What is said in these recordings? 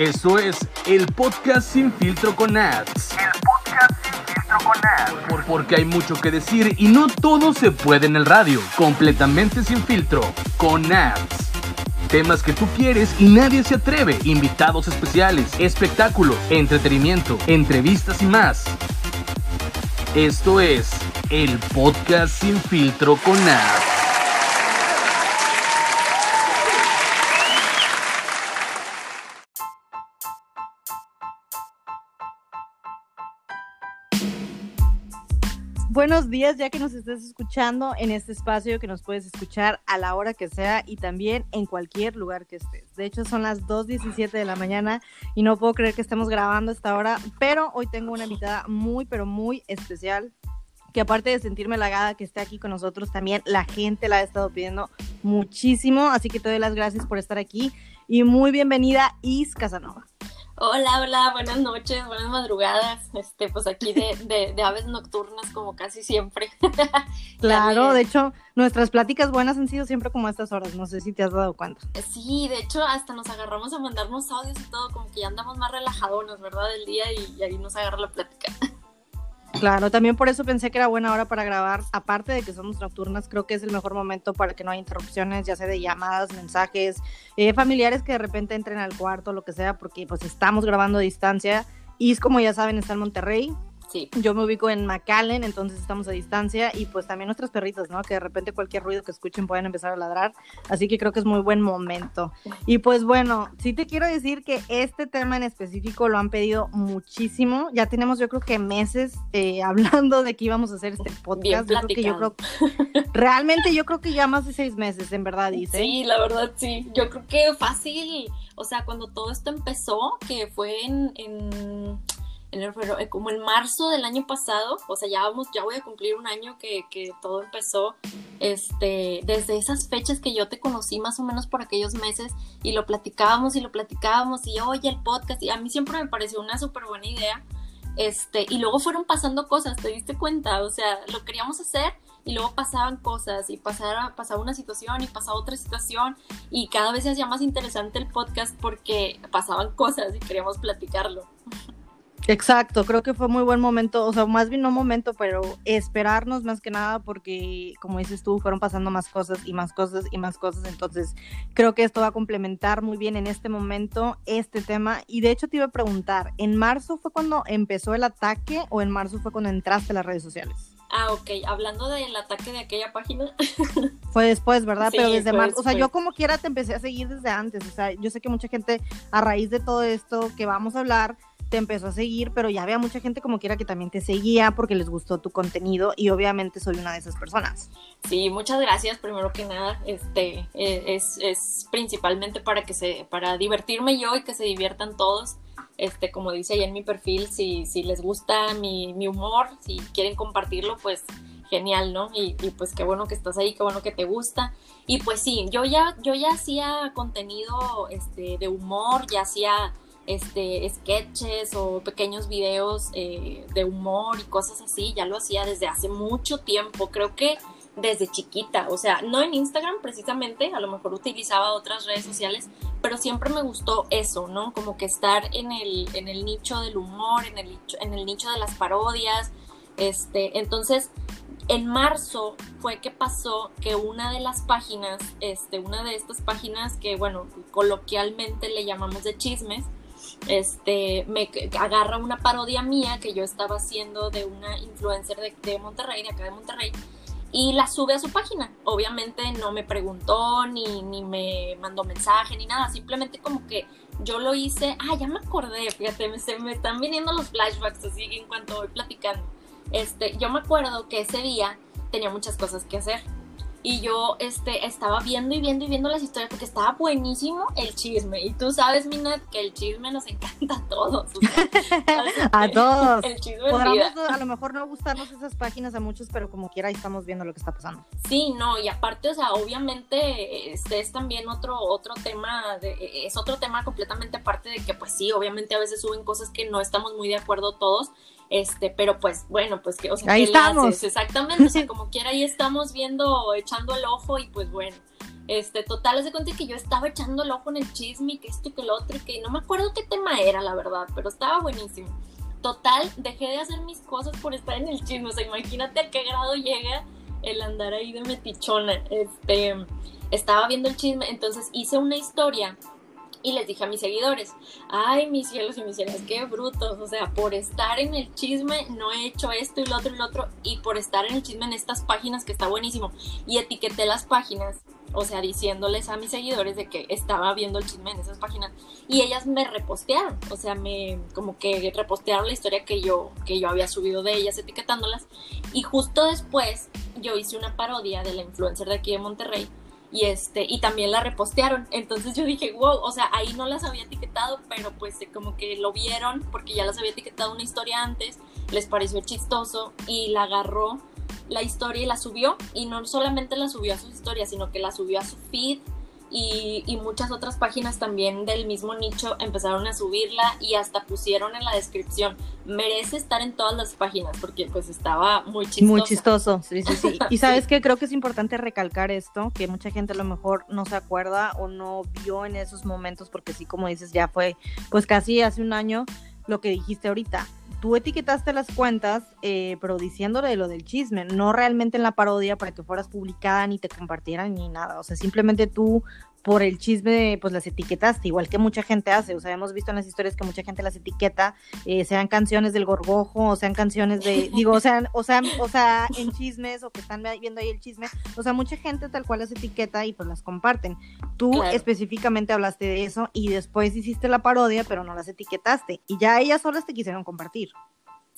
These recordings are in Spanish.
Eso es el podcast sin filtro con ads. El podcast sin filtro con ads. Por- porque hay mucho que decir y no todo se puede en el radio. Completamente sin filtro, con ads. Temas que tú quieres y nadie se atreve. Invitados especiales, espectáculos, entretenimiento, entrevistas y más. Esto es el podcast sin filtro con ads. Buenos días, ya que nos estés escuchando en este espacio que nos puedes escuchar a la hora que sea y también en cualquier lugar que estés. De hecho, son las 2.17 de la mañana y no puedo creer que estemos grabando esta hora, pero hoy tengo una invitada muy, pero muy especial que aparte de sentirme halagada que esté aquí con nosotros, también la gente la ha estado pidiendo muchísimo, así que te doy las gracias por estar aquí y muy bienvenida Is Casanova. Hola, hola, buenas noches, buenas madrugadas. Este, pues aquí de, de, de aves nocturnas, como casi siempre. Claro, de hecho, nuestras pláticas buenas han sido siempre como a estas horas, no sé si te has dado cuenta. Sí, de hecho, hasta nos agarramos a mandarnos audios y todo, como que ya andamos más relajadonas, ¿verdad? Del día y, y ahí nos agarra la plática. Claro, también por eso pensé que era buena hora para grabar. Aparte de que somos nocturnas, creo que es el mejor momento para que no haya interrupciones, ya sea de llamadas, mensajes, eh, familiares que de repente entren al cuarto, lo que sea, porque pues estamos grabando a distancia. Y es como ya saben, está en Monterrey. Sí. Yo me ubico en McAllen, entonces estamos a distancia. Y pues también nuestros perritos, ¿no? Que de repente cualquier ruido que escuchen pueden empezar a ladrar. Así que creo que es muy buen momento. Y pues bueno, sí te quiero decir que este tema en específico lo han pedido muchísimo. Ya tenemos yo creo que meses eh, hablando de que íbamos a hacer este podcast. Yo creo que yo creo, realmente yo creo que ya más de seis meses, en verdad, dice. Sí, la verdad, sí. Yo creo que fácil, o sea, cuando todo esto empezó, que fue en, en, en el febrero- eh, como en marzo del año pasado, o sea, ya vamos, ya voy a cumplir un año que, que todo empezó, este, desde esas fechas que yo te conocí más o menos por aquellos meses, y lo platicábamos y lo platicábamos, y oye, el podcast, y a mí siempre me pareció una súper buena idea. Este, y luego fueron pasando cosas, ¿te diste cuenta? O sea, lo queríamos hacer y luego pasaban cosas y pasara, pasaba una situación y pasaba otra situación y cada vez se hacía más interesante el podcast porque pasaban cosas y queríamos platicarlo. Exacto, creo que fue muy buen momento, o sea, más bien no momento, pero esperarnos más que nada porque, como dices tú, fueron pasando más cosas y más cosas y más cosas, entonces creo que esto va a complementar muy bien en este momento este tema y de hecho te iba a preguntar, ¿en marzo fue cuando empezó el ataque o en marzo fue cuando entraste a las redes sociales? Ah, ok, hablando del ataque de aquella página, Fue después, ¿verdad? Sí, Pero desde marzo, o sea, yo como quiera te empecé a seguir desde antes, o sea, yo sé que mucha gente a raíz de todo esto que vamos a hablar te empezó a seguir, pero ya había mucha gente como quiera que también te seguía porque les gustó tu contenido y obviamente soy una de esas personas. sí, muchas gracias, primero que nada, este, eh, es, es principalmente para que se, para divertirme yo y que se diviertan todos. Este, como dice ahí en mi perfil, si, si les gusta mi, mi humor, si quieren compartirlo, pues genial, ¿no? Y, y, pues qué bueno que estás ahí, qué bueno que te gusta. Y pues sí, yo ya, yo ya hacía contenido este, de humor, ya hacía este, sketches o pequeños videos eh, de humor y cosas así, ya lo hacía desde hace mucho tiempo, creo que desde chiquita, o sea, no en Instagram precisamente, a lo mejor utilizaba otras redes sociales, pero siempre me gustó eso, ¿no? Como que estar en el, en el nicho del humor, en el, en el nicho de las parodias, este, entonces en marzo fue que pasó que una de las páginas, este, una de estas páginas que, bueno, coloquialmente le llamamos de chismes, este, me agarra una parodia mía que yo estaba haciendo de una influencer de, de Monterrey, de acá de Monterrey, y la sube a su página. Obviamente no me preguntó, ni, ni me mandó mensaje, ni nada, simplemente como que yo lo hice, ah, ya me acordé, fíjate, me, se me están viniendo los flashbacks así en cuanto voy platicando. Este, yo me acuerdo que ese día tenía muchas cosas que hacer. Y yo este, estaba viendo y viendo y viendo las historias porque estaba buenísimo el chisme. Y tú sabes, Minat, que el chisme nos encanta a todos. o sea, así A todos. El chisme vida. a lo mejor no gustarnos esas páginas a muchos, pero como quiera ahí estamos viendo lo que está pasando. Sí, no, y aparte, o sea, obviamente este es también otro, otro tema, de- es otro tema completamente aparte de que, pues sí, obviamente a veces suben cosas que no estamos muy de acuerdo todos, este, pero pues bueno, pues que, o sea, Ahí ¿qué le estamos. haces? Exactamente, o sea, como quiera ahí estamos viendo, echando el ojo y pues bueno, Este, total, de cuenta que yo estaba echando el ojo en el chisme y que esto y que lo otro y que no me acuerdo qué tema era, la verdad, pero estaba buenísimo. Total, dejé de hacer mis cosas por estar en el chisme. O sea, imagínate a qué grado llega el andar ahí de metichona. Este, estaba viendo el chisme, entonces hice una historia y les dije a mis seguidores, ay, mis cielos y mis cielos, qué brutos, o sea, por estar en el chisme no he hecho esto y lo otro y lo otro, y por estar en el chisme en estas páginas que está buenísimo, y etiqueté las páginas, o sea, diciéndoles a mis seguidores de que estaba viendo el chisme en esas páginas, y ellas me repostearon, o sea, me, como que repostearon la historia que yo, que yo había subido de ellas etiquetándolas, y justo después yo hice una parodia de la influencer de aquí de Monterrey, y este y también la repostearon. Entonces yo dije wow o sea ahí no las había etiquetado pero pues como que lo vieron porque ya las había etiquetado una historia antes les pareció chistoso y la agarró la historia y la subió. Y no solamente la subió a sus historias sino que la subió a su feed y, muchas otras páginas también del mismo nicho empezaron a subirla y hasta pusieron en la descripción, merece estar en todas las páginas porque pues estaba muy chistoso. Muy chistoso, sí, sí, sí. Y sabes que creo que es importante recalcar esto, que mucha gente a lo mejor no se acuerda o no vio en esos momentos porque sí, como dices, ya fue pues casi hace un año lo que dijiste ahorita tú etiquetaste las cuentas, eh, pero diciéndole lo del chisme, no realmente en la parodia para que fueras publicada ni te compartieran ni nada. O sea, simplemente tú por el chisme, pues las etiquetaste, igual que mucha gente hace. O sea, hemos visto en las historias que mucha gente las etiqueta, eh, sean canciones del gorgojo, o sean canciones de, digo, o sea, o sea, o sea, en chismes, o que están viendo ahí el chisme. O sea, mucha gente tal cual las etiqueta y pues las comparten. Tú específicamente hablaste de eso y después hiciste la parodia, pero no las etiquetaste. Y ya ellas solas te quisieron compartir.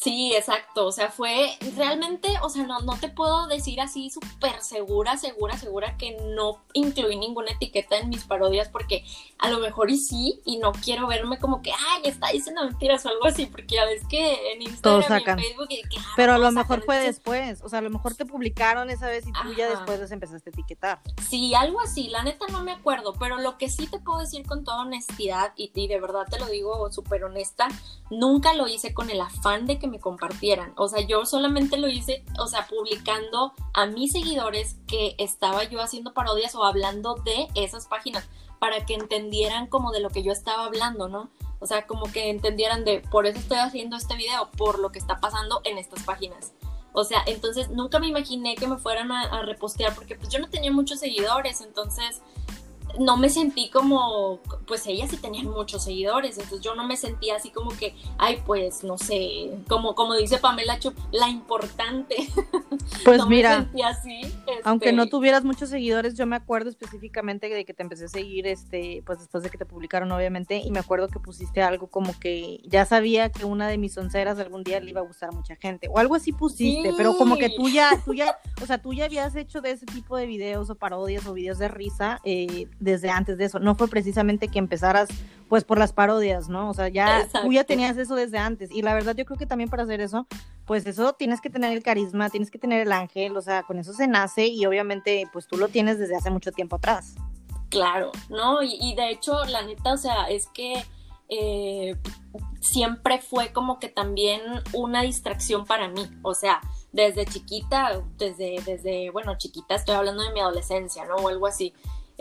Sí, exacto. O sea, fue realmente, o sea, no, no te puedo decir así súper segura, segura, segura que no incluí ninguna etiqueta en mis parodias porque a lo mejor y sí, y no quiero verme como que, ay, está diciendo mentiras o algo así, porque ya ves que en Instagram y en Facebook... Y que, ah, Pero a lo mejor fue después, o sea, a lo mejor te publicaron esa vez y tú ya después les empezaste a etiquetar. Sí, algo así, la neta no me acuerdo, pero lo que sí te puedo decir con toda honestidad, y, y de verdad te lo digo súper honesta, nunca lo hice con el afán de que me compartieran. O sea, yo solamente lo hice, o sea, publicando a mis seguidores que estaba yo haciendo parodias o hablando de esas páginas para que entendieran como de lo que yo estaba hablando, ¿no? O sea, como que entendieran de, por eso estoy haciendo este video, por lo que está pasando en estas páginas. O sea, entonces nunca me imaginé que me fueran a, a repostear porque pues yo no tenía muchos seguidores, entonces no me sentí como, pues ellas sí tenían muchos seguidores, entonces yo no me sentía así como que, ay, pues no sé, como, como dice Pamela Chup, la importante. Pues mira, aunque no este tuvieras muchos seguidores, yo me acuerdo específicamente de que te empecé a seguir, este, pues después de que te publicaron, obviamente, y me acuerdo que pusiste algo como que ya sabía que una de mis onceras algún día le iba a gustar a mucha gente, o algo así pusiste, pero como que tú ya, tú ya, o sea, tú ya habías hecho de ese tipo de videos o parodias o videos de risa, eh, desde antes de eso. No fue precisamente que empezaras pues por las parodias, ¿no? O sea, ya tú ya tenías eso desde antes. Y la verdad yo creo que también para hacer eso, pues eso tienes que tener el carisma, tienes que tener el ángel, o sea, con eso se nace y obviamente pues tú lo tienes desde hace mucho tiempo atrás. Claro, ¿no? Y, de hecho, la neta, o sea, es que eh, siempre fue como que también una distracción para mí. O sea, desde chiquita, desde, desde, bueno, chiquita estoy hablando de mi adolescencia, ¿no? O algo así.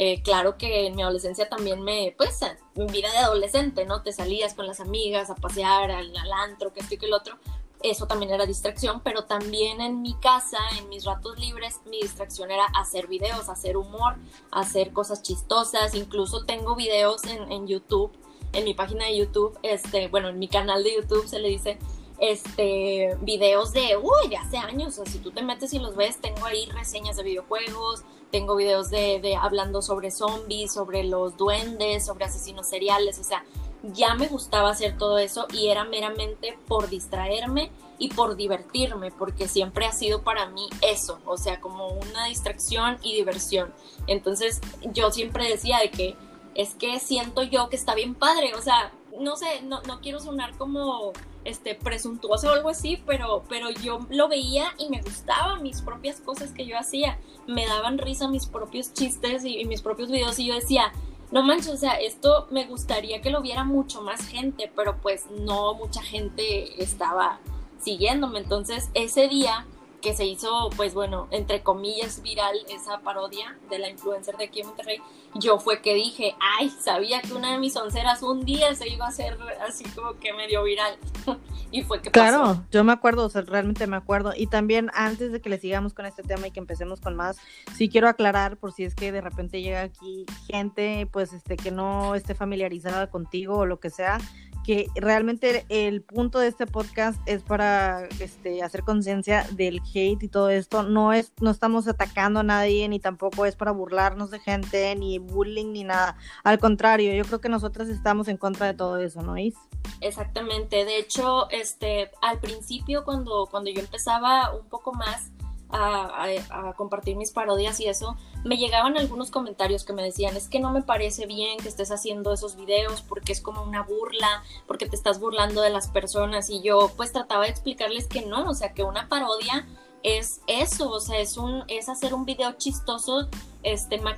Eh, claro que en mi adolescencia también me, pues, mi vida de adolescente, ¿no? Te salías con las amigas a pasear al, antro, que esto y que el otro. Eso también era distracción, pero también en mi casa, en mis ratos libres, mi distracción era hacer videos, hacer humor, hacer cosas chistosas. Incluso tengo videos en, en YouTube, en mi página de YouTube, este, bueno, en mi canal de YouTube se le dice este, videos de, uy, de hace años, o sea, si tú te metes y los ves, tengo ahí reseñas de videojuegos, tengo videos de, de, hablando sobre zombies, sobre los duendes, sobre asesinos seriales, o sea, ya me gustaba hacer todo eso y era meramente por distraerme y por divertirme, porque siempre ha sido para mí eso, o sea, como una distracción y diversión. Entonces yo siempre decía de que es que siento yo que está bien padre, o sea, no sé, no, no quiero sonar como este presuntuoso o algo así, pero, pero yo lo veía y me gustaban mis propias cosas que yo hacía. Me daban risa mis propios chistes y, mis propios videos y yo decía, no manches, o sea, esto me gustaría que lo viera mucho más gente, pero pues no mucha gente estaba siguiéndome. Entonces ese día que se hizo, pues bueno, entre comillas viral esa parodia de la influencer de aquí en Monterrey, yo fue que dije, ay, sabía que una de mis onceras un día se iba a hacer así como que medio viral. y fue que Claro, pasó. yo me acuerdo, o sea, realmente me acuerdo. Y también antes de que le sigamos con este tema y que empecemos con más, sí quiero aclarar por si es que de repente llega aquí gente, pues, este, que no esté familiarizada contigo o lo que sea, que realmente el punto de este podcast es para este, hacer conciencia del hate y todo esto. No es, no estamos atacando a nadie, ni tampoco es para burlarnos de gente, ni bullying, ni nada. Al contrario, yo creo que nosotras estamos en contra de todo eso, ¿no, Is? Exactamente. De hecho, este, al principio cuando, cuando yo empezaba un poco más a, compartir mis parodias y eso, me llegaban algunos comentarios que me decían, es que no me parece bien que estés haciendo esos videos porque es como una burla, porque te estás burlando de las personas y yo pues trataba de explicarles que no, o sea, que una parodia es eso, o sea, es un es hacer un video chistoso este mag,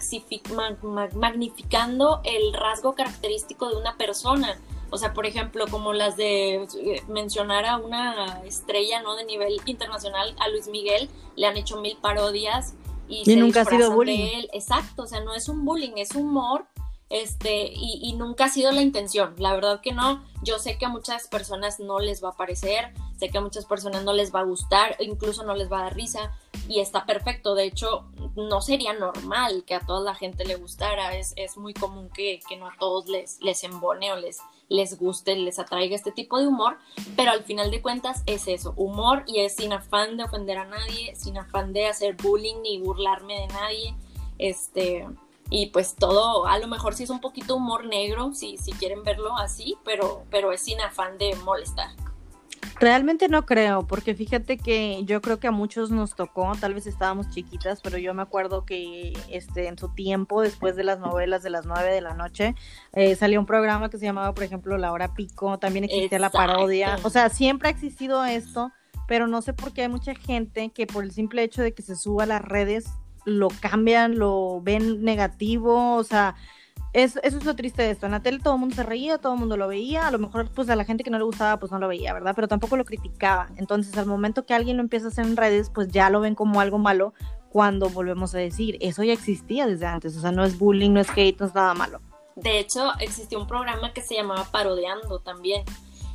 mag, magnificando el rasgo característico de una persona. O sea, por ejemplo, como las de mencionar a una estrella, ¿no? De nivel internacional, a Luis Miguel, le han hecho mil parodias y, y se nunca ha sido bullying. de él. Exacto, o sea, no es un bullying, es humor, este, y, y, nunca ha sido la intención. La verdad que no. Yo sé que a muchas personas no les va a parecer, sé que a muchas personas no les va a gustar, incluso no les va a dar risa, y está perfecto. De hecho, no sería normal que a toda la gente le gustara. Es, es muy común que, que, no a todos les, les embone o les, les guste, les atraiga este tipo de humor, pero al final de cuentas es eso, humor y es sin afán de ofender a nadie, sin afán de hacer bullying ni burlarme de nadie, este, y pues todo, a lo mejor sí es un poquito humor negro, si, si quieren verlo así, pero, pero es sin afán de molestar. Realmente no creo, porque fíjate que yo creo que a muchos nos tocó, tal vez estábamos chiquitas, pero yo me acuerdo que este, en su tiempo, después de las novelas de las nueve de la noche, eh, salió un programa que se llamaba, por ejemplo, La Hora Pico, también existía Exacto. la parodia, o sea, siempre ha existido esto, pero no sé por qué hay mucha gente que por el simple hecho de que se suba a las redes, lo cambian, lo ven negativo, o sea, es, eso es lo triste de esto. En la tele todo el mundo se reía, todo el mundo lo veía. A lo mejor, pues a la gente que no le gustaba, pues no lo veía, ¿verdad? Pero tampoco lo criticaba. Entonces, al momento que alguien lo empieza a hacer en redes, pues ya lo ven como algo malo. Cuando volvemos a decir, eso ya existía desde antes. O sea, no es bullying, no es hate, no es nada malo. De hecho, existió un programa que se llamaba Parodeando también.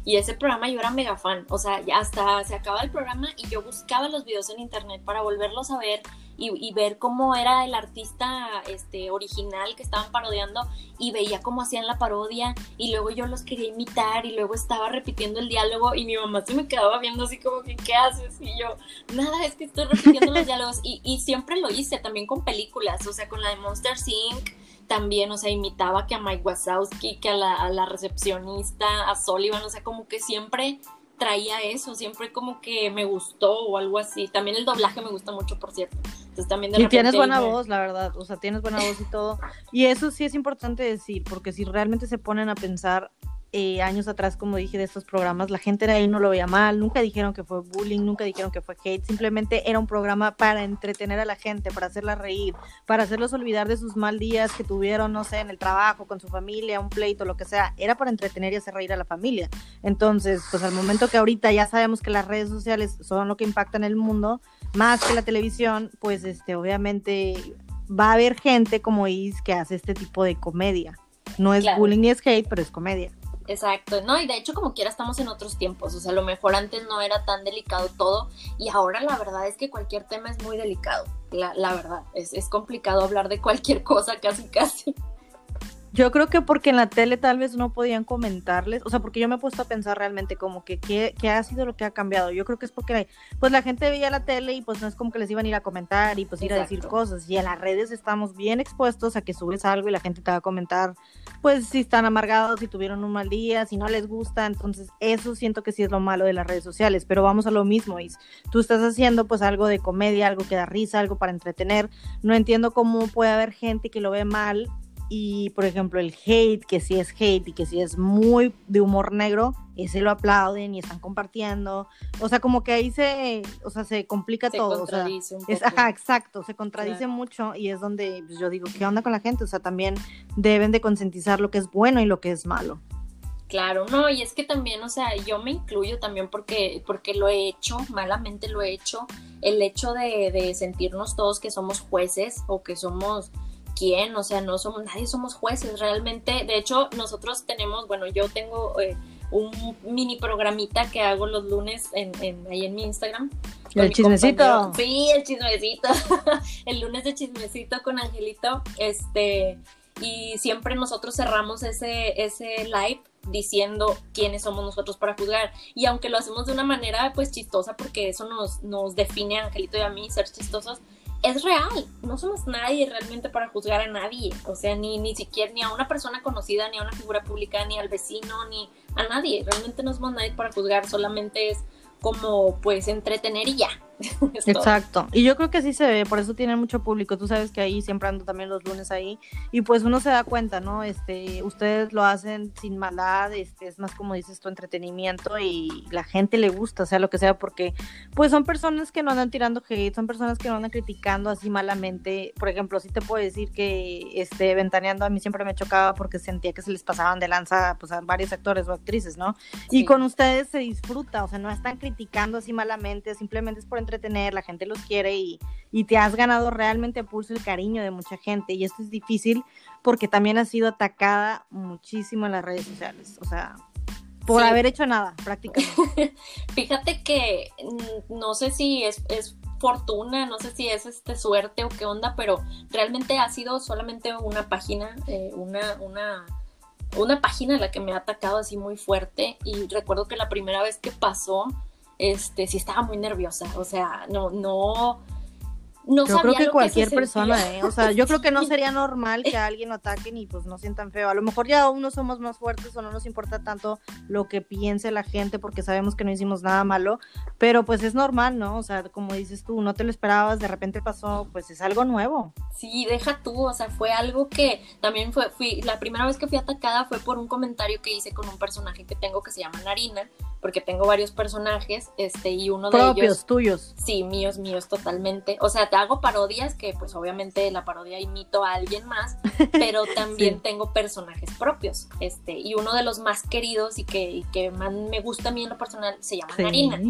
Y ese programa yo era mega fan. O sea, hasta se acaba el programa y yo buscaba los videos en internet para volverlos a ver y, y, ver cómo era el artista este, original que estaban parodiando y veía cómo hacían la parodia y luego yo los quería imitar y luego estaba repitiendo el diálogo y mi mamá se me quedaba viendo así como que ¿qué haces? Y yo, nada, es que estoy repitiendo los diálogos y, y siempre lo hice también con películas, o sea, con la de Monster Inc., también, o sea, imitaba que a Mike Wazowski, que a la, a la recepcionista, a Sullivan, o sea, como que siempre traía eso, siempre como que me gustó o algo así. También el doblaje me gusta mucho, por cierto. Entonces también de y tienes buena me... voz, la verdad, o sea, tienes buena voz y todo. Y eso sí es importante decir, porque si realmente se ponen a pensar eh, años atrás, como dije, de estos programas, la gente de ahí no lo veía mal, nunca dijeron que fue bullying, nunca dijeron que fue hate, simplemente era un programa para entretener a la gente, para hacerla reír, para hacerlos olvidar de sus mal días que tuvieron, no sé, en el trabajo, con su familia, un pleito, lo que sea, era para entretener y hacer reír a la familia. Entonces, pues al momento que ahorita ya sabemos que las redes sociales son lo que impactan el mundo, más que la televisión, pues este, obviamente va a haber gente como Is que hace este tipo de comedia. No es claro. bullying ni es hate, pero es comedia. Exacto, no, y de hecho como quiera estamos en otros tiempos, o sea, a lo mejor antes no era tan delicado todo y ahora la verdad es que cualquier tema es muy delicado, la, la verdad, es, es complicado hablar de cualquier cosa casi casi. Yo creo que porque en la tele tal vez no podían comentarles, o sea, porque yo me he puesto a pensar realmente como que qué, qué ha sido lo que ha cambiado. Yo creo que es porque pues la gente veía la tele y pues no es como que les iban a ir a comentar y pues ir Exacto. a decir cosas. Y en las redes estamos bien expuestos a que subes algo y la gente te va a comentar pues si están amargados, si tuvieron un mal día, si no les gusta. Entonces eso siento que sí es lo malo de las redes sociales. Pero vamos a lo mismo, Is. Tú estás haciendo pues algo de comedia, algo que da risa, algo para entretener. No entiendo cómo puede haber gente que lo ve mal y por ejemplo el hate, que sí es hate y que sí es muy de humor negro, ese lo aplauden y están compartiendo, o sea, como que ahí se, o sea, se complica se todo, o sea, es, ajá, exacto, se contradice claro. mucho y es donde pues, yo digo, ¿qué onda con la gente? O sea, también deben de concientizar lo que es bueno y lo que es malo. Claro, no, y es que también, o sea, yo me incluyo también porque, porque lo he hecho, malamente lo he hecho, el hecho de, de sentirnos todos que somos jueces o que somos quién, o sea, no somos, nadie somos jueces realmente, de hecho, nosotros tenemos, bueno, yo tengo eh, un mini programita que hago los lunes en, en ahí en mi Instagram. El mi chismecito. compañero. Sí, el chismecito. el lunes de chismecito con Angelito. Este, y siempre nosotros cerramos ese, ese live diciendo quiénes somos nosotros para juzgar. Y aunque lo hacemos de una manera pues chistosa, porque eso nos, nos define a Angelito y a mí, ser chistosos, es real. No somos nadie realmente para juzgar a nadie. O sea, ni, ni siquiera ni a una persona conocida, ni a una figura pública, ni al vecino, ni a nadie. Realmente no somos nadie para juzgar, solamente es como pues entretener y ya. Exacto. Y yo creo que sí se ve, por eso tienen mucho público. Tú sabes que ahí siempre ando también los lunes ahí. Y pues uno se da cuenta, ¿no? Este, ustedes lo hacen sin maldad, este, es más como dices tu entretenimiento y la gente le gusta, sea lo que sea, porque pues son personas que no andan tirando hate, son personas que no andan criticando así malamente. Por ejemplo, sí te puedo decir que este, ventaneando a mí siempre me chocaba porque sentía que se les pasaban de lanza pues, a varios actores o actrices, ¿no? Sí. Y con ustedes se disfruta, o sea, no están criticando así malamente, simplemente es por entretener, la gente los quiere y, y te has ganado realmente a pulso el cariño de mucha gente. Y esto es difícil porque también has sido atacada muchísimo en las redes sociales, o sea, por Sí. haber hecho nada, prácticamente. Fíjate que mm, no sé si es, es fortuna, no sé si es este suerte o qué onda, pero realmente ha sido solamente una página, eh, una, una, una página la que me ha atacado así muy fuerte. Y recuerdo que la primera vez que pasó, este, sí estaba muy nerviosa. O sea, no, no. No yo creo que lo cualquier se persona. ¿eh? O sea, yo creo que no sería normal que a alguien lo ataquen y pues no sientan feo. A lo mejor ya unos somos más fuertes o no nos importa tanto lo que piense la gente porque sabemos que no hicimos nada malo, pero pues es normal, ¿no? O sea, como dices tú, no te lo esperabas, de repente pasó, pues es algo nuevo. Sí, deja tú, o sea, fue algo que también fue, fui, la primera vez que fui atacada fue por un comentario que hice con un personaje que tengo que se llama Narina, porque tengo varios personajes, este, y uno de Propios, ellos, tuyos. sí, míos, míos totalmente, o sea, te hago parodias que pues obviamente la parodia imito a alguien más, pero también Sí. tengo personajes propios, este, y uno de los más queridos y que, y que más me gusta a mí en lo personal se llama Sí, Narina.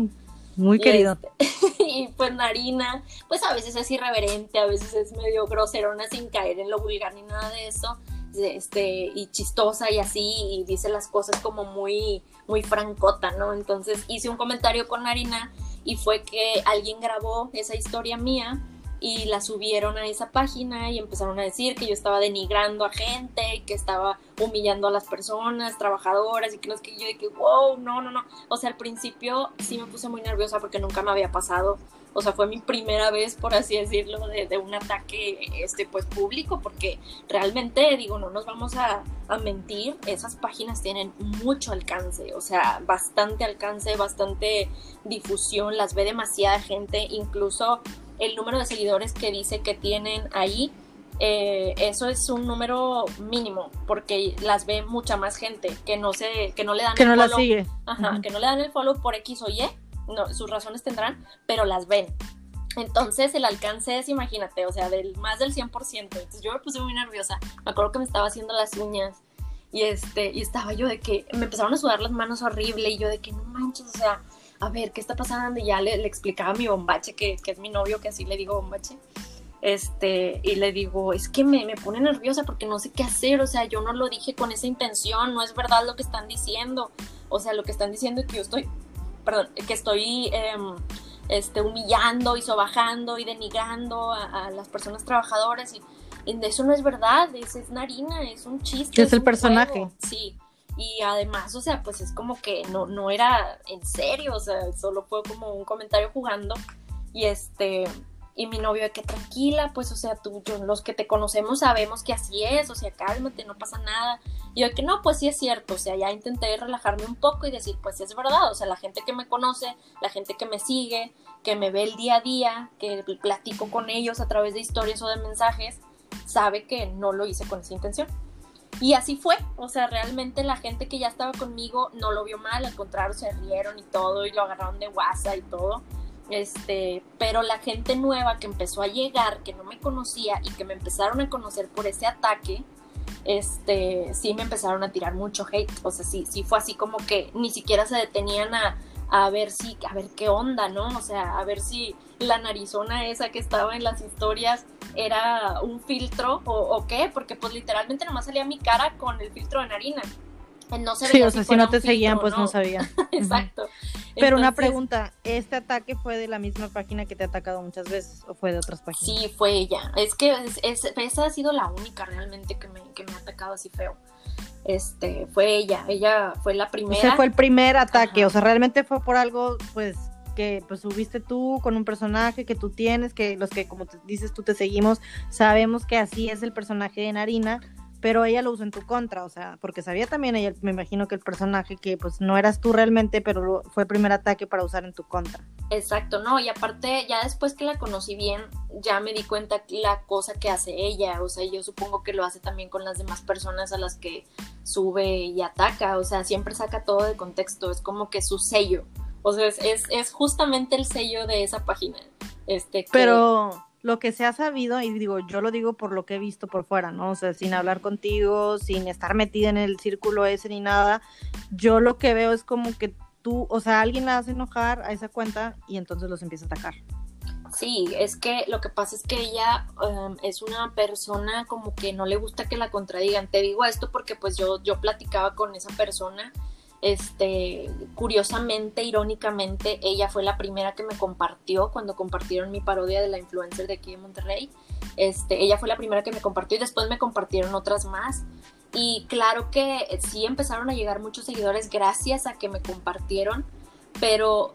Muy Y querido. este- y pues Narina, pues a veces es irreverente, a veces es medio groserona sin caer en lo vulgar ni nada de eso, este, y chistosa y así, y dice las cosas como muy, muy francota, ¿no? Entonces hice un comentario con Narina y fue que alguien grabó esa historia mía y la subieron a esa página y empezaron a decir que yo estaba denigrando a gente que estaba humillando a las personas, trabajadoras y que no es que yo de que wow, no, no, no. O sea, al principio sí me puse muy nerviosa porque nunca me había pasado. O sea, fue mi primera vez, por así decirlo, de, de un ataque este, pues, público, porque realmente, digo, no nos vamos a, a mentir, esas páginas tienen mucho alcance, o sea, bastante alcance, bastante difusión, las ve demasiada gente, incluso el número de seguidores que dice que tienen ahí, eh, eso es un número mínimo, porque las ve mucha más gente que no se, que no le dan Que el no la follow. sigue. Ajá, que no le dan el follow por X o Y, no, sus razones tendrán, pero las ven. Entonces el alcance es, imagínate, o sea, del más del 100%. Entonces yo me puse muy nerviosa. Me acuerdo que me estaba haciendo las uñas y este y estaba yo de que me empezaron a sudar las manos horrible y yo de que no manches, o sea, a ver, ¿qué está pasando? Y ya le, le explicaba a mi bombache, que, que es mi novio, que así le digo bombache. Este, y le digo, es que me, me pone nerviosa porque no sé qué hacer, o sea, yo no lo dije con esa intención, no es verdad lo que están diciendo, o sea, lo que están diciendo es que yo estoy, perdón, que estoy em, este, humillando y sobajando y denigrando a, a las personas trabajadoras y, eso no es verdad, es, es Narina, es un chiste. Es el un personaje. juego, Sí, y además, o sea, pues es como que no, no era en serio, o sea, solo fue como un comentario jugando y este... Y mi novio de que tranquila, pues, o sea, tú, los que te conocemos sabemos que así es, o sea, cálmate, no pasa nada. Y yo que no, pues sí es cierto, o sea, ya intenté relajarme un poco y decir, pues sí es verdad, o sea, la gente que me conoce, la gente que me sigue, que me ve el día a día, que platico con ellos a través de historias o de mensajes, sabe que no lo hice con esa intención. Y así fue, o sea, realmente la gente que ya estaba conmigo no lo vio mal, al contrario, se rieron y todo, y lo agarraron de WhatsApp y todo. Este, pero la gente nueva que empezó a llegar, que no me conocía y que me empezaron a conocer por ese ataque, este, sí me empezaron a tirar mucho hate, o sea, sí, sí fue así como que ni siquiera se detenían a, a ver si, a ver qué onda, ¿no? O sea, a ver si la narizona esa que estaba en las historias era un filtro o, o qué, porque pues literalmente nomás salía mi cara con el filtro de narina. No se Sí, o sea, si no te seguían, filtro, pues no sabían. Exacto. Pero una pregunta, ¿este ataque fue de la misma página que te ha atacado muchas veces o fue de otras páginas? Sí, fue ella. Es que es- es- esa ha sido la única realmente que me, que me ha atacado así feo. Este, fue ella. Ella fue la primera. sea, fue el primer ataque, Ajá. o sea, realmente fue por algo, pues, que pues subiste tú con un personaje que tú tienes, que los que, como te dices, tú te seguimos, sabemos que así es el personaje de Narina, pero ella lo usó en tu contra, o sea, porque sabía también ella, me imagino que el personaje que pues no eras tú realmente, pero fue el primer ataque para usar en tu contra. Exacto, no, y aparte, ya después que la conocí bien, ya me di cuenta la cosa que hace ella, o sea, yo supongo que lo hace también con las demás personas a las que sube y ataca, o sea, siempre saca todo de contexto, es como que su sello, o sea, es, es, es justamente el sello de esa página. Este, que- Pero lo que se ha sabido, y digo, yo lo digo por lo que he visto por fuera, ¿no? O sea, sin hablar contigo, sin estar metida en el círculo ese ni nada, yo lo que veo es como que tú, o sea, alguien la hace enojar a esa cuenta y entonces los empieza a atacar. Sí, es que lo que pasa es que ella um, es una persona como que no le gusta que la contradigan. Te digo esto porque pues yo, yo platicaba con esa persona. Este, curiosamente, irónicamente, ella fue la primera que me compartió cuando compartieron mi parodia de la influencer de aquí de Monterrey. Este, ella fue la primera que me compartió y después me compartieron otras más. Y claro que sí empezaron a llegar muchos seguidores gracias a que me compartieron, pero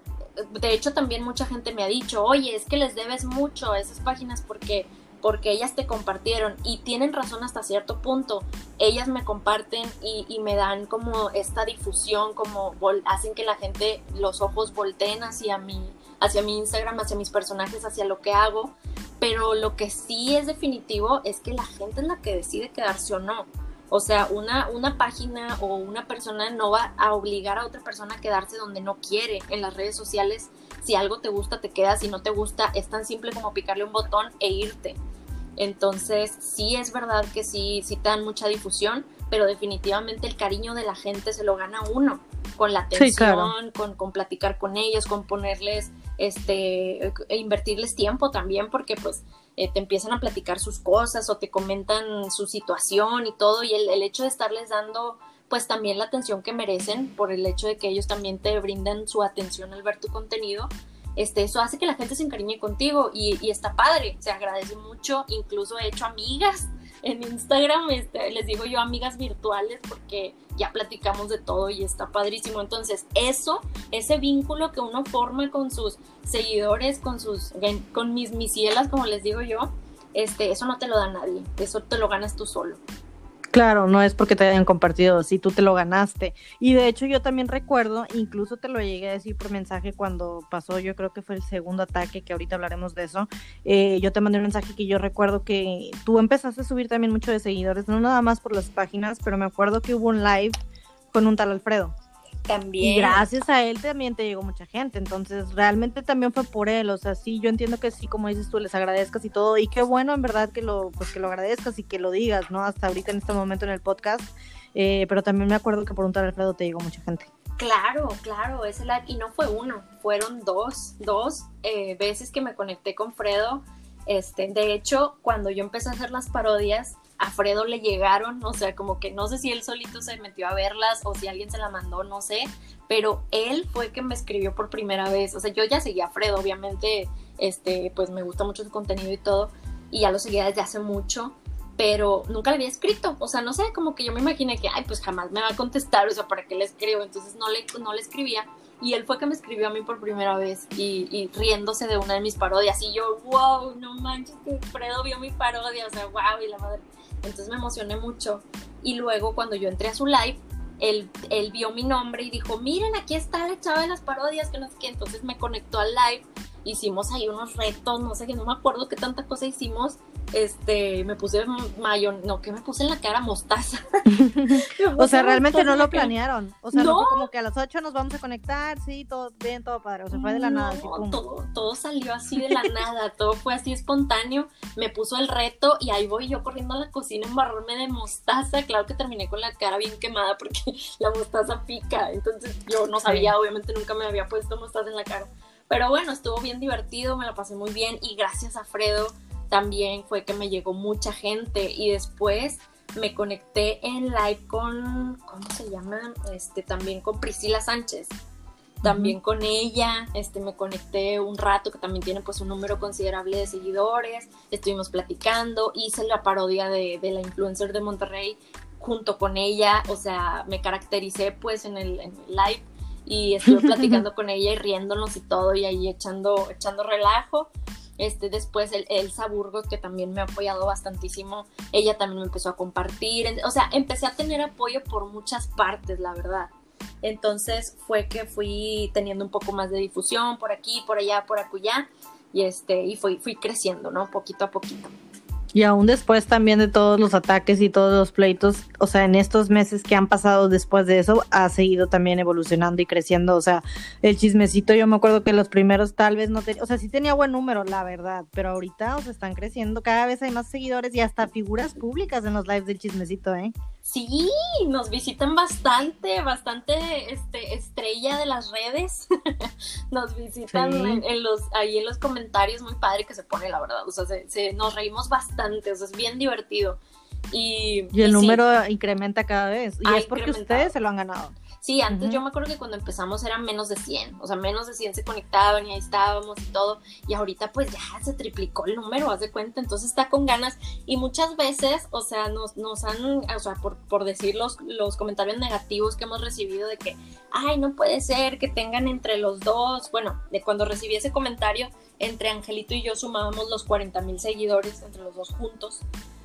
de hecho también mucha gente me ha dicho, oye, es que les debes mucho a esas páginas porque, porque ellas te compartieron y tienen razón hasta cierto punto. Ellas me comparten y, me dan como esta difusión, como hacen que la gente, los ojos volteen hacia mi, hacia mi Instagram, hacia mis personajes, hacia lo que hago. Pero lo que sí es definitivo es que la gente es la que decide quedarse o no. O sea, una, una página o una persona no va a obligar a otra persona a quedarse donde no quiere. En las redes sociales, si algo te gusta, te quedas. Si no te gusta, es tan simple como picarle un botón e irte. Entonces, sí es verdad que sí, sí te dan mucha difusión, pero definitivamente el cariño de la gente se lo gana uno. Con la atención, Sí, claro. con, con platicar con ellos, con ponerles, este, e invertirles tiempo también, porque pues eh, te empiezan a platicar sus cosas o te comentan su situación y todo, y el, el hecho de estarles dando pues también la atención que merecen por el hecho de que ellos también te brindan su atención al ver tu contenido, este, eso hace que la gente se encariñe contigo y, y está padre, se agradece mucho, incluso he hecho amigas en Instagram, este, les digo yo amigas virtuales porque ya platicamos de todo y está padrísimo, entonces eso, ese vínculo que uno forma con sus seguidores, con sus, con mis misielas, como les digo yo, este, eso no te lo da nadie, eso te lo ganas tú solo. Claro, no es porque te hayan compartido, si tú te lo ganaste. Y de hecho yo también recuerdo, incluso te lo llegué a decir por mensaje cuando pasó, yo creo que fue el segundo ataque, que ahorita hablaremos de eso. Eh, yo te mandé un mensaje que yo recuerdo que tú empezaste a subir también mucho de seguidores, no nada más por las páginas, pero me acuerdo que hubo un live con un tal Alfredo. También. Y gracias a él también te llegó mucha gente, entonces realmente también fue por él, o sea, sí, yo entiendo que sí, como dices tú, les agradezcas y todo, y qué bueno en verdad que lo, pues que lo agradezcas y que lo digas, ¿no? Hasta ahorita en este momento en el podcast, eh, pero también me acuerdo que por un tal Alfredo te llegó mucha gente. Claro, claro, ese live, y no fue uno, fueron dos, dos eh, veces que me conecté con Fredo. Este, de hecho, cuando yo empecé a hacer las parodias, a Fredo le llegaron, o sea, como que no sé si él solito se metió a verlas o si alguien se la mandó, no sé, pero él fue que me escribió por primera vez. O sea, yo ya seguía a Fredo, obviamente, este, pues me gusta mucho su contenido y todo, y ya lo seguía desde hace mucho, pero nunca le había escrito. O sea, no sé, como que yo me imaginé que, ay, pues jamás me va a contestar, o sea, ¿para qué le escribo? Entonces no le, no le escribía. Y él fue que me escribió a mí por primera vez y, y riéndose de una de mis parodias. Y yo, wow, no manches, que Fredo vio mi parodia, o sea, wow, y la madre. Entonces me emocioné mucho. Y luego cuando yo entré a su live, él, él vio mi nombre y dijo, miren, aquí está la chava de las parodias, que no sé qué. Entonces me conectó al live, hicimos ahí unos retos, no sé qué, no me acuerdo qué tanta cosa hicimos. este, me puse mayo, no, ¿qué me puse en la cara? Mostaza. o sea, realmente no lo planearon. O sea, no. fue como que a las 8 nos vamos a conectar, sí, todo bien, todo padre. O sea, fue de la nada. Así, todo, todo salió así de la nada, todo fue así espontáneo. Me puso el reto y ahí voy yo corriendo a la cocina embarrarme de mostaza. Claro que terminé con la cara bien quemada porque la mostaza pica. Entonces yo no sabía, obviamente nunca me había puesto mostaza en la cara. Pero bueno, estuvo bien divertido, me la pasé muy bien y gracias a Fredo también fue que me llegó mucha gente y después me conecté en live con, ¿cómo se llama? Este, también con Priscila Sánchez. También con ella, este, me conecté un rato, que también tiene pues un número considerable de seguidores, estuvimos platicando, hice la parodia de, de la influencer de Monterrey junto con ella, o sea, me caractericé pues en el, en el live y estuve platicando con ella y riéndonos y todo y ahí echando, echando relajo. Este, después el, Elsa Burgos, que también me ha apoyado bastantísimo, ella también me empezó a compartir, o sea, empecé a tener apoyo por muchas partes, la verdad. Entonces fue que fui teniendo un poco más de difusión por aquí, por allá, por acullá, y este, y fui, fui creciendo, ¿no? Poquito a poquito. Y aún después también de todos los ataques y todos los pleitos, o sea, en estos meses que han pasado después de eso, ha seguido también evolucionando y creciendo. O sea, el chismecito, yo me acuerdo que los primeros tal vez no tenía, o sea, sí tenía buen número, la verdad, pero ahorita, o sea, están creciendo, cada vez hay más seguidores y hasta figuras públicas en los lives del chismecito, ¿eh? Sí, nos visitan bastante, bastante este, estrella de las redes. nos visitan en, los, ahí en los comentarios, muy padre que se pone, la verdad. O sea, se, nos reímos bastante, o sea, es bien divertido. Y, el número incrementa cada vez. Y es porque ustedes se lo han ganado. Sí, antes yo me acuerdo que cuando empezamos eran menos de 100, o sea, menos de 100 se conectaban y ahí estábamos y todo, y ahorita pues ya se triplicó el número, haz de cuenta, entonces está con ganas. Y muchas veces, o sea, nos, nos han, o sea, por, por decir los, los comentarios negativos que hemos recibido de que, ay, no puede ser que tengan entre los dos, bueno, de cuando recibí ese comentario, entre Angelito y yo sumábamos los 40 mil seguidores entre los dos juntos.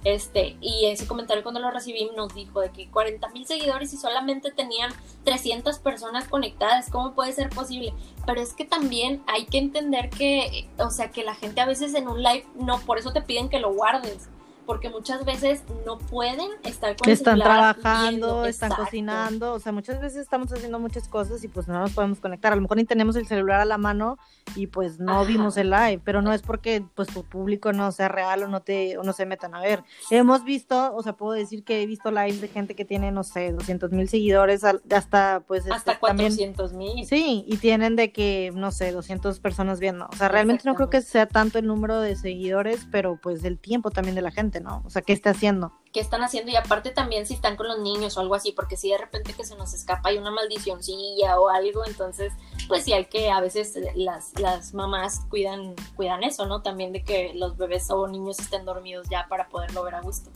Este, y ese comentario cuando lo recibí nos dijo de que 40 mil seguidores y solamente tenían 300 personas conectadas, ¿cómo puede ser posible? Pero es que también hay que entender que, o sea, que la gente a veces en un live, no, por eso te piden que lo guardes porque muchas veces no pueden estar con Están trabajando, están cocinando, o sea, muchas veces estamos haciendo muchas cosas y pues no nos podemos conectar. A lo mejor ni tenemos el celular a la mano y pues no vimos el live, pero no es porque pues tu público no sea real o no te o no se metan a ver. Hemos visto, o sea, puedo decir que he visto lives de gente que tiene, no sé, 200 mil seguidores hasta pues hasta este, 400 mil. Sí, y tienen de que, no sé, 200 personas viendo. O sea, realmente no creo que sea tanto el número de seguidores, pero pues el tiempo también de la gente. ¿No? O sea, ¿qué está haciendo? ¿Qué están haciendo? Y aparte también si están con los niños o algo así, porque si de repente que se nos escapa hay una maldicioncilla o algo, entonces, pues sí hay que, a veces las, las mamás cuidan, cuidan eso, ¿no? También de que los bebés o niños estén dormidos ya para poderlo ver a gusto.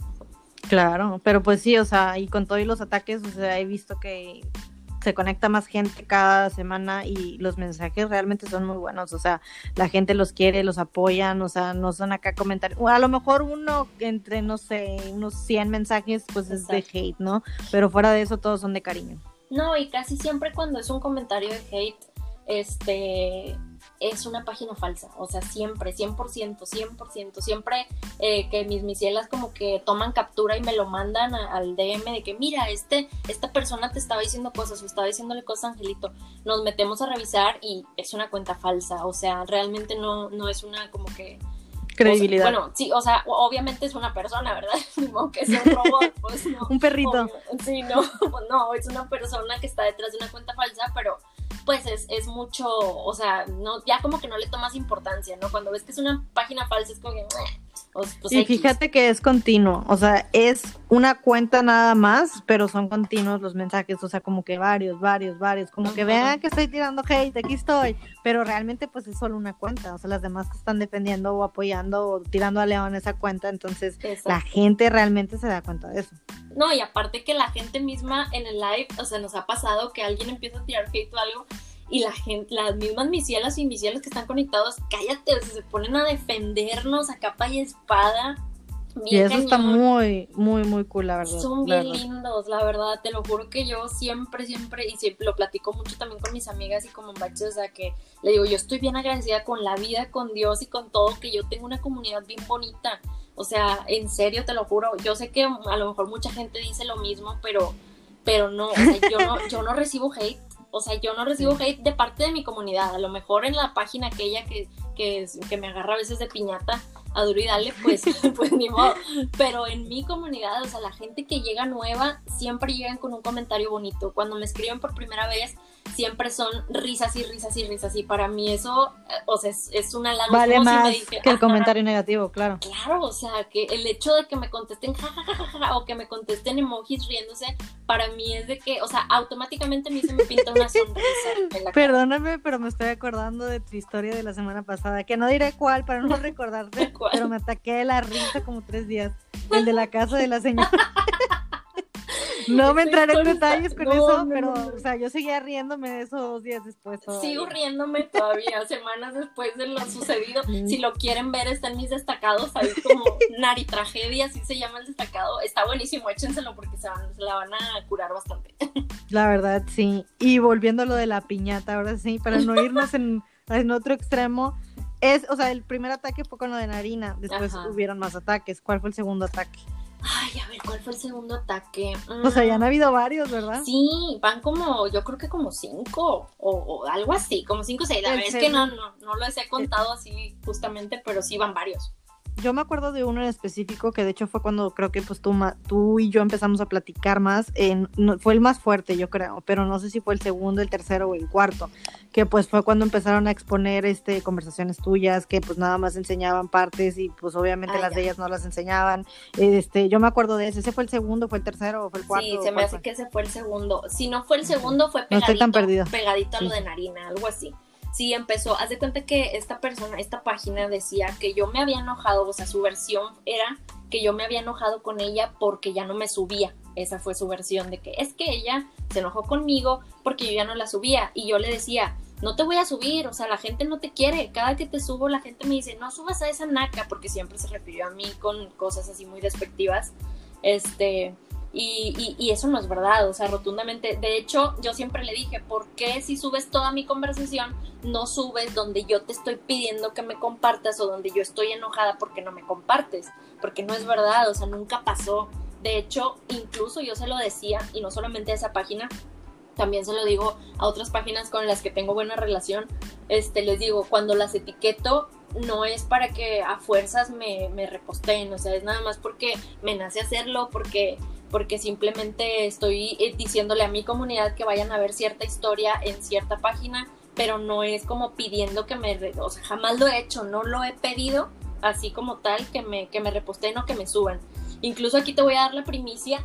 Claro, pero pues sí, o sea, y con todos los ataques, o sea, he visto que se conecta más gente cada semana y los mensajes realmente son muy buenos, o sea, la gente los quiere, los apoyan, o sea, no son acá comentarios, a lo mejor uno entre, no sé, unos 100 mensajes, pues es de hate, ¿no? Pero fuera de eso todos son de cariño. No, y casi siempre cuando es un comentario de hate, este, es una página falsa, o sea, siempre, 100%, 100%, siempre eh, que mis misielas como que toman captura y me lo mandan al DM de que mira, este, esta persona te estaba diciendo cosas o estaba diciéndole cosas a Angelito, nos metemos a revisar y es una cuenta falsa, o sea, realmente no, no es una como que... Credibilidad. bueno, sí, o sea, obviamente es una persona, ¿verdad? Como que es un robot, pues no. un perrito. sí, no, no, es una persona que está detrás de una cuenta falsa, pero pues es, es, mucho, o sea, no, ya como que no le tomas importancia, ¿no? Cuando ves que es una página falsa es como que... Pues, y fíjate que es continuo, o sea, es una cuenta nada más, pero son continuos los mensajes, o sea, como que varios, varios, varios, como que vean que estoy tirando hate, aquí estoy, pero realmente pues es solo una cuenta, o sea, las demás te están defendiendo o apoyando o tirando a León esa cuenta, entonces la gente realmente se da cuenta de eso. No, y aparte que la gente misma en el live, o sea, nos ha pasado que alguien empieza a tirar hate o algo y la gente, las mismas misielas y misielas que están conectados, cállate, o sea, se ponen a defendernos a capa y espada. y eso está muy, muy, muy cool, la verdad. Son bien lindos, la verdad, te lo juro que yo siempre, siempre, y siempre lo platico mucho también con mis amigas y con baches, o sea, que le digo, yo estoy bien agradecida con la vida, con Dios y con todo, que yo tengo una comunidad bien bonita. O O sea, en serio, te lo juro. Yo sé que a lo mejor mucha gente dice lo mismo, pero, pero no, o sea, yo no, yo no recibo hate. O sea, yo no recibo hate de parte de mi comunidad. A lo mejor en la página aquella que, que, que me agarra a veces de piñata, a duro y dale, pues, pues ni modo. Pero en mi comunidad, o sea, la gente que llega nueva, siempre llegan con un comentario bonito. Cuando me escriben por primera vez, siempre son risas y risas y risas. Y para mí eso, eh, o sea, es, es una halago. Vale como si más me dije, que el comentario negativo, claro. Claro, o sea, que el hecho de que me contesten jajajaja o que me contesten emojis riéndose, para mí es de que, o sea, automáticamente a mí se me pinta una sonrisa en la cara. Perdóname, pero me estoy acordando de tu historia de la semana pasada, que no diré cuál para no recordarte, pero me ataqué de la risa como tres días. El de la casa de la señora. No me entraré en detalles con No, eso, no, pero, no, o sea, yo seguía riéndome de eso dos días después. todavía. Sigo riéndome todavía, semanas después de lo sucedido. Si lo quieren ver, está en mis destacados, ahí como Nari Tragedia, así se llama el destacado. Está buenísimo, échenselo porque se, van- se la van a curar bastante. La verdad, sí. Y volviendo a lo de la piñata, ahora sí, para no irnos en, en otro extremo, es, o sea, el primer ataque fue con lo de Narina, después Ajá. hubieron más ataques. ¿Cuál fue el segundo ataque? Ay, a ver, ¿cuál fue el segundo ataque? O sea, ya han Mm, habido varios, ¿verdad? Sí, van como, yo creo que como cinco o, o algo así, como cinco o seis. La verdad es que no, no, no los he contado así justamente, pero sí van varios. Yo me acuerdo de uno en específico que de hecho fue cuando creo que pues tú, tú y yo empezamos a platicar más, en- no- fue el más fuerte yo creo, pero no sé si fue el segundo, el tercero o el cuarto, que pues fue cuando empezaron a exponer este conversaciones tuyas que pues nada más enseñaban partes y pues obviamente Ah, las ya. de ellas no las enseñaban. Este, yo me acuerdo de ese, ese fue el segundo, fue el tercero o fue el cuarto. Sí, se me hace fue? que ese fue el segundo. Si no fue el segundo, fue No pegadito, estoy tan perdida. pegadito a lo de Narina, algo así. Sí, empezó. Haz de cuenta que esta persona, esta página decía que yo me había enojado, o sea, su versión era que yo me había enojado con ella porque ya no me subía. Esa fue su versión de que es que ella se enojó conmigo porque yo ya no la subía. Y yo le decía, no te voy a subir, o sea, la gente no te quiere. Cada que te subo, la gente me dice, no subas a esa naca, porque siempre se refirió a mí con cosas así muy despectivas. Este, y, y- y eso no es verdad, o sea, rotundamente. De hecho, yo siempre le dije, ¿por qué si subes toda mi conversación, no subes donde yo te estoy pidiendo que me compartas o donde yo estoy enojada porque no me compartes? Porque no es verdad, o sea, nunca pasó. De hecho, incluso yo se lo decía, y no solamente a esa página, también se lo digo a otras páginas con las que tengo buena relación, este, les digo, cuando las etiqueto no es para que a fuerzas me, me reposteen, o sea, es nada más porque me nace hacerlo, porque, porque simplemente estoy eh, diciéndole a mi comunidad que vayan a ver cierta historia en cierta página, pero no es como pidiendo que me, o sea, jamás lo he hecho, no lo he pedido así como tal que me, que me reposteen o que me suban. Incluso aquí te voy a dar la primicia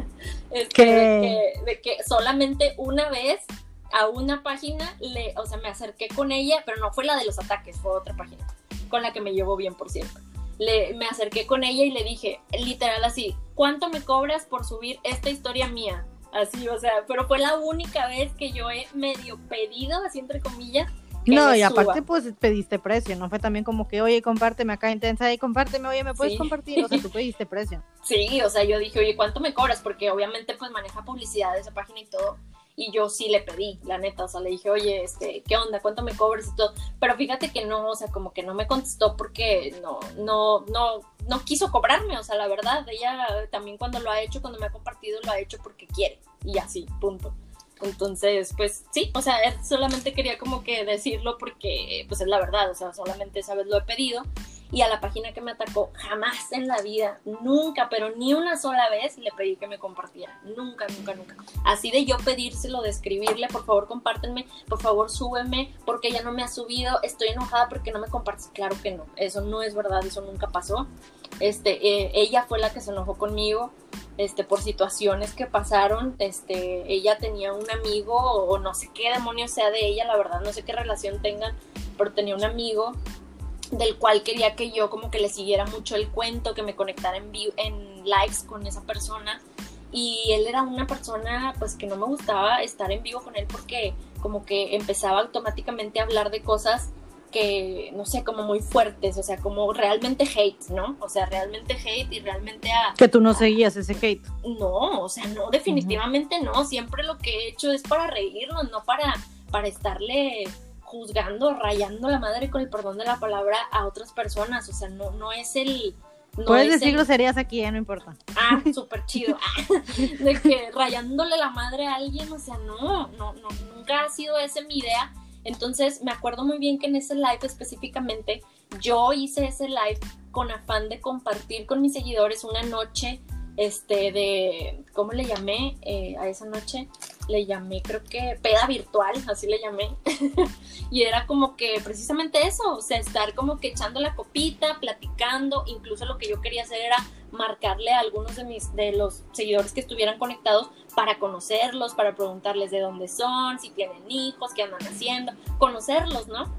este, ¿Qué? de, que, de que solamente una vez a una página, le, o sea, me acerqué con ella, pero no fue la de los ataques, fue otra página, con la que me llevo bien, por cierto. Le, me acerqué con ella y le dije, literal así, ¿cuánto me cobras por subir esta historia mía? Así, o sea, pero fue la única vez que yo he medio pedido, así entre comillas. No, y suba. aparte pues pediste precio, no fue también como que, oye, compárteme acá intensa y compárteme, oye, ¿me puedes Sí. compartir? O sea, tú pediste precio. Sí, o sea, yo dije, oye, ¿cuánto me cobras? Porque obviamente pues maneja publicidad de esa página y todo. Y yo sí le pedí, la neta, o sea, le dije, oye, este, ¿qué onda? ¿Cuánto me cobras y todo? Pero fíjate que no, o sea, como que no me contestó porque no, no, no, no quiso cobrarme, o sea, la verdad, ella también cuando lo ha hecho, cuando me ha compartido, lo ha hecho porque quiere. Y así, punto. Entonces, pues sí, o sea, solamente quería como que decirlo porque, pues es la verdad, o sea, solamente esa vez lo he pedido. Y a la página que me atacó, jamás en la vida, nunca, pero ni una sola vez le pedí que me compartiera. Nunca, nunca, nunca. Así de yo pedírselo, de escribirle, por favor compártenme, por favor súbeme, porque ella no me ha subido, estoy enojada porque no me compartes. Claro que no, eso no es verdad, eso nunca pasó. Este, eh, ella fue la que se enojó conmigo, este, por situaciones que pasaron. Este, ella tenía un amigo, o, no sé qué demonios sea de ella, la verdad, no sé qué relación tengan, pero tenía un amigo del cual quería que yo como que le siguiera mucho el cuento, que me conectara en, en lives con esa persona. Y él era una persona pues que no me gustaba estar en vivo con él porque como que empezaba automáticamente a hablar de cosas que, no sé, como muy fuertes, o sea, como realmente hate, ¿no? O sea, realmente hate y realmente a... Que tú no seguías ese hate. No, o sea, no, definitivamente no. Siempre lo que he hecho es para reírnos, no para, para estarle juzgando, rayando la madre con el perdón de la palabra a otras personas. O sea, no, no es el, No Puedes es decir el- groserías aquí, eh, no importa. Ah, súper chido. De que rayándole la madre a alguien, o sea, no, no, no, nunca ha sido esa mi idea. Entonces, me acuerdo muy bien que en ese live específicamente, yo hice ese live con afán de compartir con mis seguidores una noche, este, de, ¿cómo le llamé eh, a esa noche? Le llamé, creo que, peda virtual, así le llamé. y era como que precisamente eso, o sea, estar como que echando la copita, platicando, incluso lo que yo quería hacer era marcarle a algunos de mis de los seguidores que estuvieran conectados para conocerlos, para preguntarles de dónde son, si tienen hijos, qué andan haciendo, conocerlos, ¿no?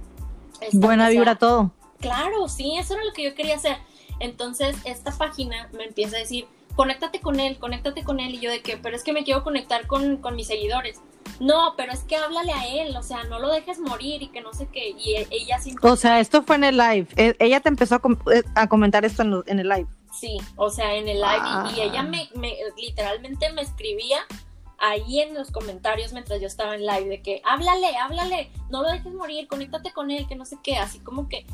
Esta- Buena vibra todo. Claro, sí, eso era lo que yo quería hacer. Entonces, esta página me empieza a decir, conéctate con él, conéctate con él. Y yo de que, pero es que me quiero conectar con, con mis seguidores. No, pero es que háblale a él, o sea, no lo dejes morir y que no sé qué. Y e- ella siempre... O sea, esto fue en el live. Eh, Ella te empezó a, com- eh, a comentar esto en, en el live. Sí, o sea, en el live. y- Y, ella me, me- literalmente me escribía ahí en los comentarios mientras yo estaba en live de que háblale, háblale, no lo dejes morir, conéctate con él, que no sé qué, así como que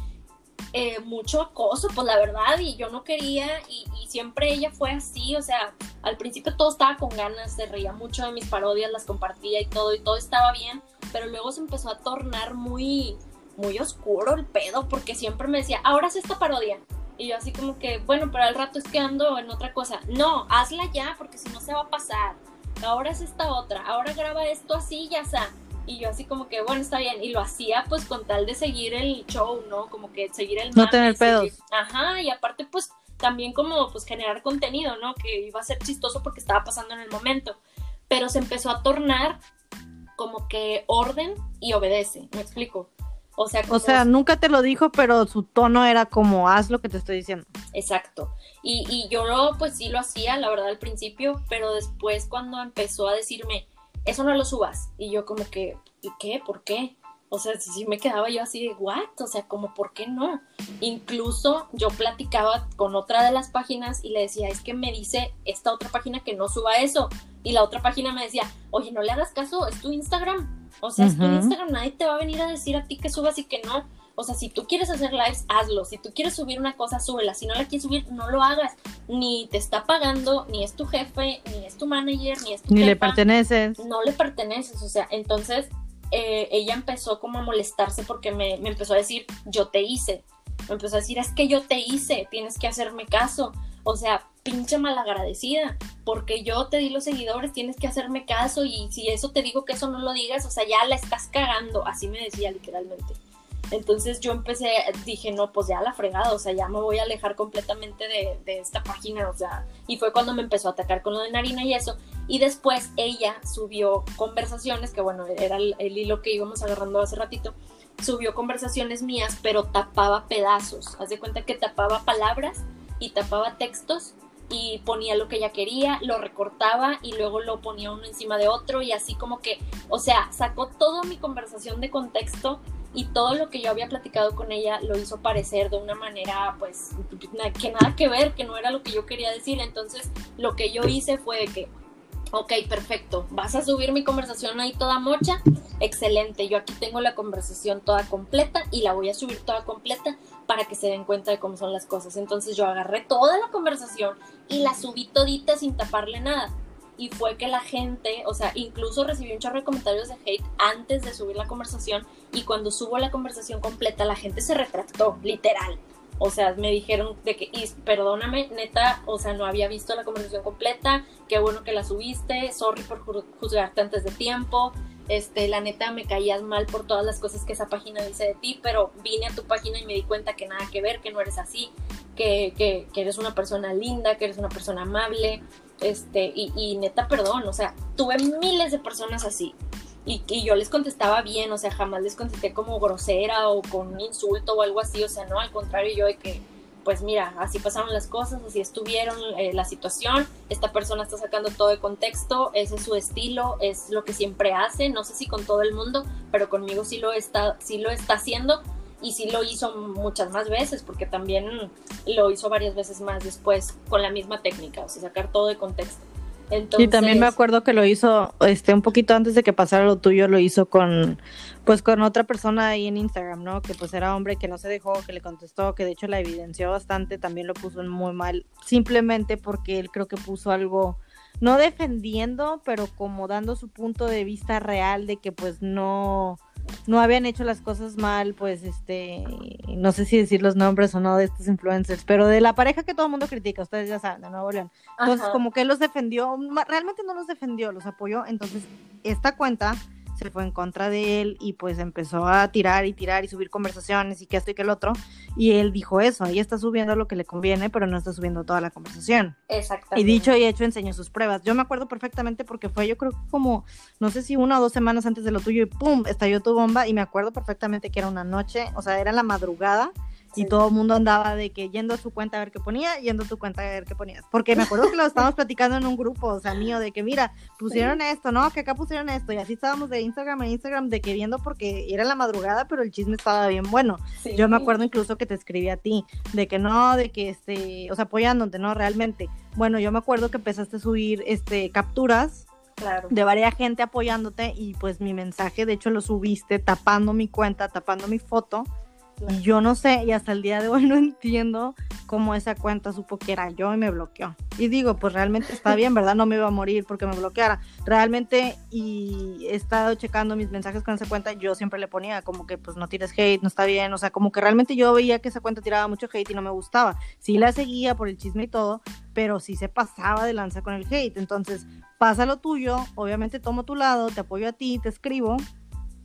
eh, mucho acoso, pues la verdad, y yo no quería, y, siempre ella fue así, o sea, al principio todo estaba con ganas, se reía mucho de mis parodias, las compartía y todo, y todo estaba bien, pero luego se empezó a tornar muy, muy oscuro el pedo, porque siempre me decía, ahora sí esta parodia, y yo así como que, bueno, pero al rato es que ando en otra cosa. No, hazla ya, porque si no se va a pasar. Ahora es esta otra. Ahora graba esto así, ya está. Y yo así como que, bueno, está bien. Y lo hacía pues con tal de seguir el show, ¿no? Como que seguir el No mame, tener seguir- pedos. Ajá, y aparte pues también como pues generar contenido, ¿no? Que iba a ser chistoso porque estaba pasando en el momento. Pero se empezó a tornar como que orden y obedece, ¿me explico? O sea, O sea, nunca te lo dijo, pero su tono era como, haz lo que te estoy diciendo. Exacto. Y, y yo pues sí lo hacía, la verdad, al principio, pero después cuando empezó a decirme, eso no lo subas, y yo como que, ¿y qué? ¿Por qué? O sea, si, si me quedaba yo así de, ¿what? O sea, como, ¿por qué no? Incluso yo platicaba con otra de las páginas y le decía, es que me dice esta otra página que no suba eso. Y la otra página me decía, oye, no le hagas caso, es tu Instagram. O sea, es tu. Instagram, nadie te va a venir a decir a ti que subas y que no. O sea, si tú quieres hacer lives, hazlo. Si tú quieres subir una cosa, súbela. Si no la quieres subir, no lo hagas. Ni te está pagando, ni es tu jefe, ni es tu manager, ni es tu Ni le perteneces. No le perteneces. O sea, entonces eh, ella empezó como a molestarse porque me, me empezó a decir, yo te hice. Me empezó a decir, es que yo te hice, tienes que hacerme caso. O sea, pinche malagradecida, porque yo te di los seguidores, tienes que hacerme caso y si eso te digo que eso no lo digas, o sea, ya la estás cagando, así me decía literalmente. Entonces yo empecé, dije, no, pues ya la fregada, o sea, ya me voy a alejar completamente de, de esta página, o sea, y fue cuando me empezó a atacar con lo de Narina y eso. Y después ella subió conversaciones, que bueno, era el, el hilo que íbamos agarrando hace ratito, subió conversaciones mías, pero tapaba pedazos. Haz de cuenta que tapaba palabras y tapaba textos y ponía lo que ella quería, lo recortaba y luego lo ponía uno encima de otro y así como que, o sea, sacó toda mi conversación de contexto y todo lo que yo había platicado con ella lo hizo parecer de una manera pues que nada que ver, que no era lo que yo quería decir. Entonces lo que yo hice fue de que, ok, perfecto, vas a subir mi conversación ahí toda mocha, excelente, yo aquí tengo la conversación toda completa y la voy a subir toda completa para que se den cuenta de cómo son las cosas. Entonces yo agarré toda la conversación y la subí todita sin taparle nada. Y fue que la gente, o sea, incluso recibí un chorro de comentarios de hate antes de subir la conversación y cuando subo la conversación completa la gente se retractó, literal. O sea, me dijeron de que, "Is, perdóname, neta, o sea, no había visto la conversación completa, qué bueno que la subiste, sorry por ju- juzgarte antes de tiempo, este, la neta me caías mal por todas las cosas que esa página dice de ti, pero vine a tu página y me di cuenta que nada que ver, que no eres así, que, que eres una persona linda, que eres una persona amable, este, y, neta, perdón, o sea, tuve miles de personas así. Y, y yo les contestaba bien, o sea, jamás les contesté como grosera o con un insulto o algo así, o sea, no, al contrario, yo de que, pues mira, así pasaron las cosas, así estuvieron eh, la situación, esta persona está sacando todo de contexto, ese es su estilo, es lo que siempre hace, no sé si con todo el mundo, pero conmigo sí lo está, sí lo está haciendo y sí lo hizo muchas más veces, porque también lo hizo varias veces más después con la misma técnica, o sea, sacar todo de contexto. y también me acuerdo que lo hizo, este, un poquito antes de que pasara lo tuyo, lo hizo con, pues con otra persona ahí en Instagram, ¿no? Que pues era hombre que no se dejó, que le contestó, que de hecho la evidenció bastante, también lo puso muy mal, simplemente porque él creo que puso algo, no defendiendo, pero como dando su punto de vista real de que pues no, no habían hecho las cosas mal, pues este, no sé si decir los nombres o no de estos influencers, pero de la pareja que todo el mundo critica, ustedes ya saben, de Nuevo León. Entonces, como que él los defendió, realmente no los defendió, los apoyó. Entonces, esta cuenta se fue en contra de él y pues empezó a tirar y tirar y subir conversaciones y que esto y que el otro. Y él dijo eso, ella está subiendo lo que le conviene, pero no está subiendo toda la conversación. Exactamente. Y dicho y hecho, enseñó sus pruebas. Yo me acuerdo perfectamente porque fue yo creo que como, no sé si una o dos semanas antes de lo tuyo y ¡pum! estalló tu bomba y me acuerdo perfectamente que era una noche, o sea, era la madrugada y todo el mundo andaba de que yendo a su cuenta a ver qué ponía, yendo a tu cuenta a ver qué ponías. Porque me acuerdo que lo estábamos platicando en un grupo, o sea, mío, de que mira, pusieron esto, ¿no? Que acá pusieron esto. Y así estábamos de Instagram a Instagram de que viendo porque era la madrugada, pero el chisme estaba bien bueno. Yo me acuerdo incluso que te escribí a ti, de que no, de que este, o sea, apoyándote, ¿no? Realmente. Bueno, yo me acuerdo que empezaste a subir este capturas Claro. de varias gente apoyándote y pues mi mensaje de hecho lo subiste tapando mi cuenta, tapando mi foto y yo no sé, y hasta el día de hoy no entiendo cómo esa cuenta supo que era yo y me bloqueó. Y digo, pues realmente está bien, ¿verdad? No me iba a morir porque me bloqueara. Realmente, y he estado checando mis mensajes con esa cuenta, yo siempre le ponía como que pues no tires hate, no está bien, o sea, como que realmente yo veía que esa cuenta tiraba mucho hate y no me gustaba. Sí la seguía por el chisme y todo, pero sí se pasaba de lanza con el hate. Entonces, pasa lo tuyo, obviamente tomo tu lado, te apoyo a ti, te escribo,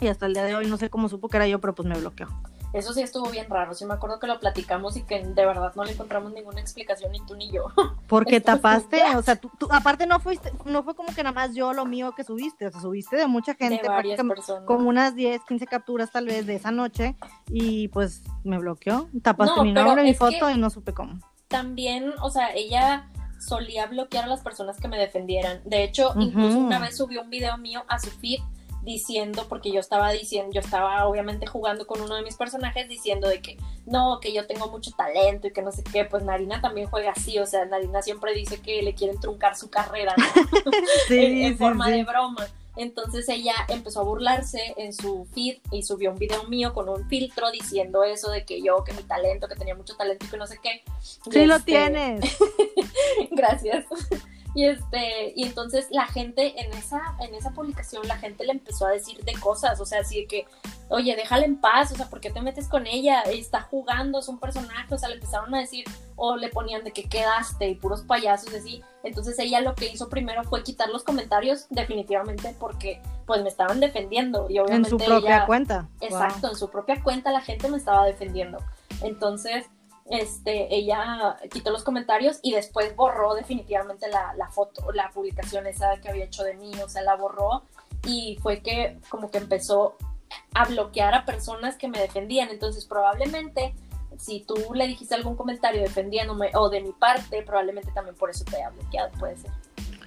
y hasta el día de hoy no sé cómo supo que era yo, pero pues me bloqueó. Eso sí estuvo bien raro. Sí me acuerdo que lo platicamos y que de verdad no le encontramos ninguna explicación ni tú ni yo. Porque tapaste, o sea, tú, aparte no fuiste, no fue como que nada más yo lo mío que subiste, o sea, subiste de mucha gente, de como unas 10, 15 capturas tal vez de esa noche y pues me bloqueó. Tapaste mi nombre, mi foto y no supe cómo. También, o sea, ella solía bloquear a las personas que me defendieran. De hecho, incluso una vez subió un video mío a su feed diciendo, porque yo estaba diciendo, yo estaba obviamente jugando con uno de mis personajes diciendo de que no, que yo tengo mucho talento y que no sé qué, pues Narina también juega así, o sea, Narina siempre dice que le quieren truncar su carrera, en, forma de broma. Entonces ella empezó a burlarse en su feed y subió un video mío con un filtro diciendo eso de que yo, que mi talento, que tenía mucho talento y que no sé qué. Sí lo este, tienes. Gracias. Y este, y entonces la gente en esa, en esa publicación, la gente le empezó a decir de cosas, o sea, así de que, oye, déjala en paz, o sea, ¿por qué te metes con ella? Está jugando, es un personaje, o sea, le empezaron a decir, o le ponían de que quedaste y puros payasos y así. Entonces ella lo que hizo primero fue quitar los comentarios, definitivamente, porque pues me estaban defendiendo. Y obviamente. En su propia cuenta. Exacto, en su propia cuenta la gente me estaba defendiendo. Entonces este, ella quitó los comentarios y después borró definitivamente la, foto, la publicación esa que había hecho de mí, o sea, la borró y fue que como que empezó a bloquear a personas que me defendían. Entonces, probablemente, si tú le dijiste algún comentario defendiéndome o de mi parte, probablemente también por eso te haya bloqueado, puede ser.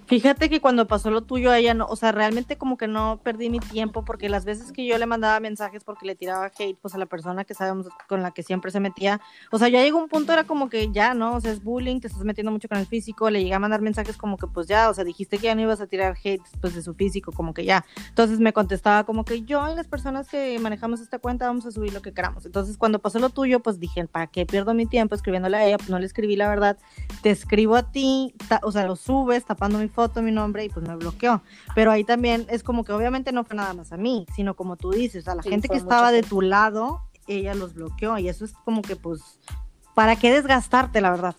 Fíjate que cuando pasó lo tuyo ella, no, o sea, realmente como que no perdí mi tiempo porque las veces que yo le mandaba mensajes porque le tiraba hate pues a la persona que sabemos con la que siempre se metía, o sea, ya llegó un punto era como que ya, ¿no? O sea, es bullying, te estás metiendo mucho con el físico, le llegué a mandar mensajes como que pues ya, o sea, dijiste que ya no ibas a tirar hate pues de su físico, como que ya. Entonces me contestaba como que yo y las personas que manejamos esta cuenta vamos a subir lo que queramos. Entonces cuando pasó lo tuyo, pues dije, ¿para qué pierdo mi tiempo escribiéndole a ella? Pues no le escribí la verdad, te escribo a ti, o sea, lo subes tapando mi foto, mi nombre y pues me bloqueó. Pero ahí también es como que obviamente no fue nada más a mí, sino como tú dices, a la gente que estaba de tu lado, ella los bloqueó y eso es como que pues, ¿para qué desgastarte, la verdad?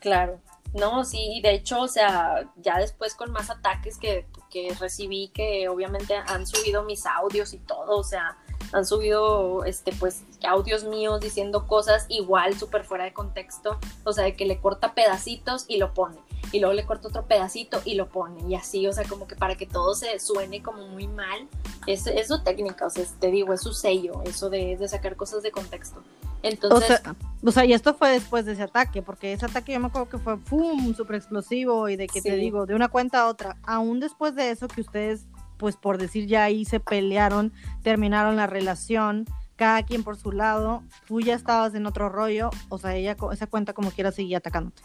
Claro. No, sí, de hecho, o sea, ya después con más ataques que, que recibí, que obviamente han subido mis audios y todo, o sea, han subido este pues audios míos diciendo cosas igual súper fuera de contexto, o sea, de que le corta pedacitos y lo pone, y luego le corta otro pedacito y lo pone, y así, o sea, como que para que todo se suene como muy mal, es, es su técnica, o sea, te digo, es su sello, eso de, de sacar cosas de contexto. Entonces, o sea, y esto fue después de ese ataque, porque ese ataque yo me acuerdo que fue ¡pum! súper explosivo y de que te digo, de una cuenta a otra, aún después de eso que ustedes pues por decir ya ahí se pelearon, terminaron la relación, cada quien por su lado, tú ya estabas en otro rollo, o sea, ella, esa cuenta como quiera seguía atacándote.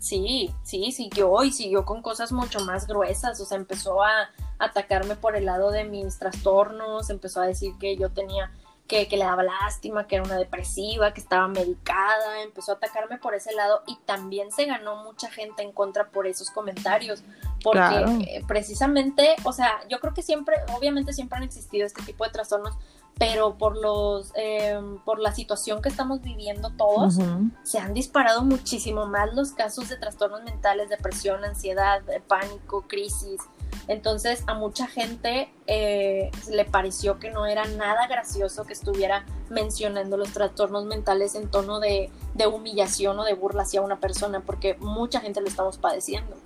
Sí, sí, siguió y siguió con cosas mucho más gruesas, o sea, empezó a atacarme por el lado de mis trastornos, empezó a decir que yo tenía que, que, le daba lástima, que era una depresiva, que estaba medicada, empezó a atacarme por ese lado y también se ganó mucha gente en contra por esos comentarios, porque Claro. eh, precisamente, o sea, yo creo que siempre, obviamente siempre han existido este tipo de trastornos, pero por los, eh, por la situación que estamos viviendo todos, se han disparado muchísimo más los casos de trastornos mentales, depresión, ansiedad, eh, pánico, crisis. Entonces a mucha gente eh, le pareció que no era nada gracioso que estuviera mencionando los trastornos mentales en tono de, de humillación o de burla hacia una persona, porque mucha gente lo estamos padeciendo.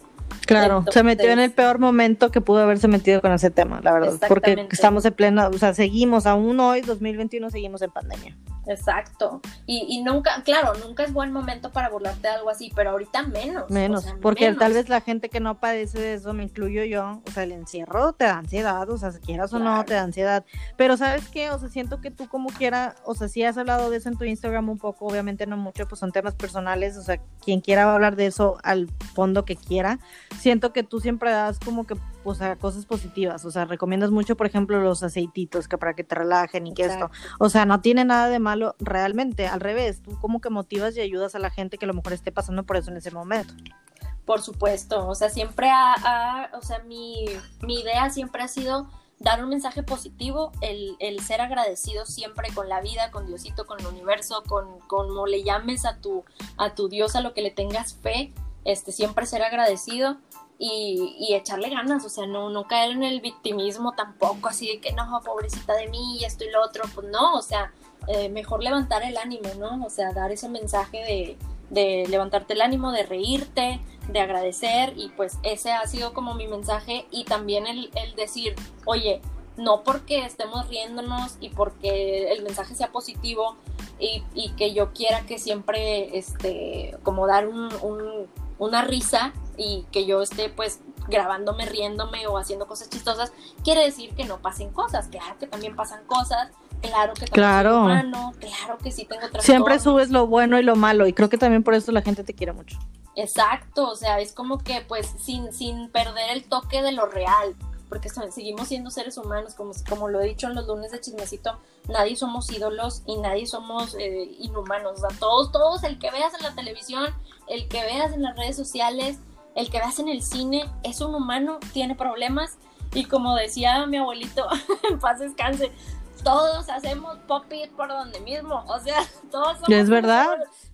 Claro, se metió en el peor momento que pudo haberse metido con ese tema, la verdad, porque estamos en plena, o sea, seguimos aún hoy, 2021, seguimos en pandemia. Exacto. Y, y nunca, claro, nunca es buen momento para burlarte de algo así, pero ahorita menos. o Menos, sea, porque menos. tal vez la gente que no padece de eso, me incluyo yo, o sea, el encierro te da ansiedad, o sea, si quieras o no, te da ansiedad. Pero ¿sabes qué? O sea, siento que tú como quiera, o sea, si has hablado de eso en tu Instagram un poco, obviamente no mucho, pues son temas personales, o sea, quien quiera hablar de eso al fondo que quiera, siento que tú siempre das como que, o sea, cosas positivas, o sea, recomiendas mucho, por ejemplo, los aceititos, que para que te relajen y que esto, o sea, no tiene nada de malo realmente, al revés, tú como que motivas y ayudas a la gente que a lo mejor esté pasando por eso en ese momento. Por supuesto, o sea, siempre ha, ha- o sea, mi, mi idea siempre ha sido dar un mensaje positivo, el, el ser agradecido siempre con la vida, con Diosito, con el universo, con como le llames a tu, a tu Dios, a lo que le tengas fe, este, siempre ser agradecido y, echarle ganas, o sea, no, caer en el victimismo tampoco, así de que no, pobrecita de mí, esto y lo otro, pues no, o sea, eh, mejor levantar el ánimo, ¿no? O sea, dar ese mensaje de, levantarte el ánimo, de reírte, de agradecer y pues ese ha sido como mi mensaje y también el, decir, oye, no porque estemos riéndonos y porque el mensaje sea positivo y, que yo quiera que siempre, este, como dar un- una risa y que yo esté pues grabándome, riéndome o haciendo cosas chistosas, quiere decir que no pasen cosas. Claro que también pasan cosas, claro que también Claro. soy humano, claro que sí tengo trastornos. Siempre subes lo bueno y lo malo y creo que también por eso la gente te quiere mucho. Exacto, o sea, es como que pues sin, sin perder el toque de lo real, porque seguimos siendo seres humanos, como, como lo he dicho en los lunes de chismecito, nadie somos ídolos y nadie somos eh, inhumanos, o sea, todos, todos, el que veas en la televisión, el que veas en las redes sociales, el que veas en el cine, es un humano, tiene problemas. Y como decía mi abuelito, en paz descanse, todos hacemos popis por donde mismo, o sea, todos somos ¿Es verdad?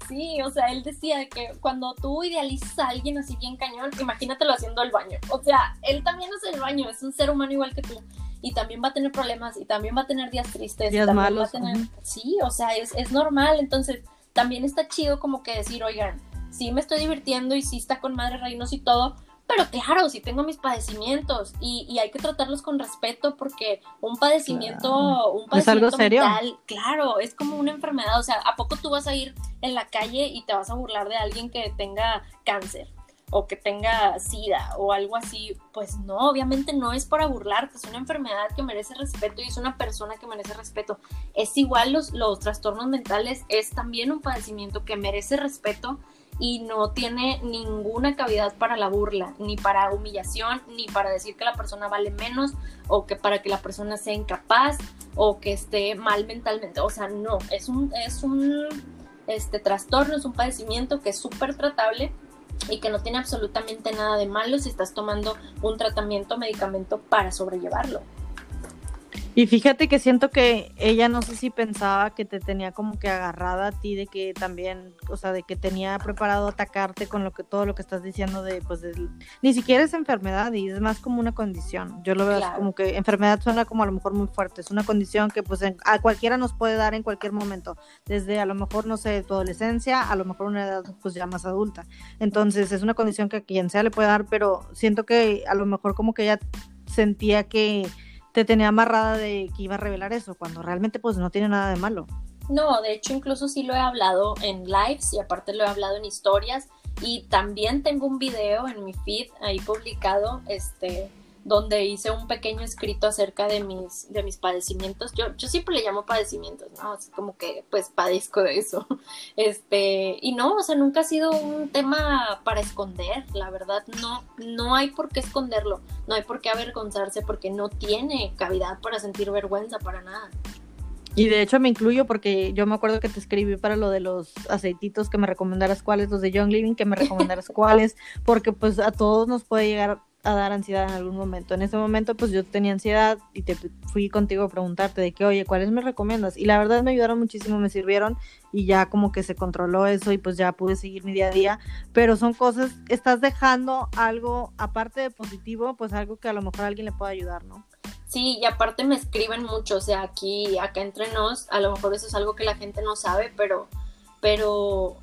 Sí, o sea, él decía que cuando tú idealizas a alguien así bien cañón, imagínatelo haciendo el baño. O sea, él también hace el baño, es un ser humano igual que tú. Y también va a tener problemas, y también va a tener días tristes. Días también va a malos, tener-. Sí, o sea, es, es normal. Entonces, también está chido como que decir, oigan, sí me estoy divirtiendo y sí está con madre reinos y todo, pero claro, sí tengo mis padecimientos y, y hay que tratarlos con respeto porque un padecimiento, Claro. un Es algo padecimiento serio. mental, claro, es como una enfermedad. O sea, ¿a poco tú vas a ir en la calle y te vas a burlar de alguien que tenga cáncer? o que tenga sida o algo así, pues no, obviamente no es para burlarte, es una enfermedad que merece respeto y es una persona que merece respeto. Es igual los, los trastornos mentales, es también un padecimiento que merece respeto y no tiene ninguna cavidad para la burla, ni para humillación, ni para decir que la persona vale menos o que para que la persona sea incapaz o que esté mal mentalmente. O sea, no, es un, es un este, trastorno, es un padecimiento que es súper tratable y que no tiene absolutamente nada de malo si estás tomando un tratamiento, medicamento para sobrellevarlo. Y fíjate que siento que ella no sé si pensaba que te tenía como que agarrada a ti de que también, o sea, de que tenía preparado atacarte con lo que todo lo que estás diciendo de pues del- ni siquiera es enfermedad y es más como una condición. Yo lo veo así Claro. como que enfermedad suena como a lo mejor muy fuerte, es una condición que pues en- a cualquiera nos puede dar en cualquier momento, desde a lo mejor no sé, tu adolescencia, a lo mejor una edad pues ya más adulta. Entonces, es una condición que a quien sea le puede dar, pero siento que a lo mejor como que ella sentía que te tenía amarrada de que iba a revelar eso, cuando realmente pues no tiene nada de malo. No, de hecho incluso sí lo he hablado en lives y aparte lo he hablado en historias y también tengo un video en mi feed ahí publicado este donde hice un pequeño escrito acerca de mis, de mis padecimientos. Yo, yo siempre le llamo padecimientos, ¿no? Así como que pues padezco de eso. Este, y no, o sea, nunca ha sido un tema para esconder, la verdad, no, no hay por qué esconderlo, no hay por qué avergonzarse porque no tiene cavidad para sentir vergüenza para nada. Y de hecho me incluyo porque yo me acuerdo que te escribí para lo de los aceititos que me recomendaras cuáles, los de Young Living que me recomendaras cuáles, porque pues a todos nos puede llegar a dar ansiedad en algún momento. En ese momento pues yo tenía ansiedad y te fui contigo a preguntarte de que, oye, ¿cuáles me recomiendas? Y la verdad me ayudaron muchísimo, me sirvieron y ya como que se controló eso y pues ya pude seguir mi día a día. Pero son cosas, estás dejando algo, aparte de positivo, pues algo que a lo mejor a alguien le pueda ayudar, ¿no? Sí, y aparte me escriben mucho, o sea, aquí, acá entre nos, a lo mejor eso es algo que la gente no sabe, pero, pero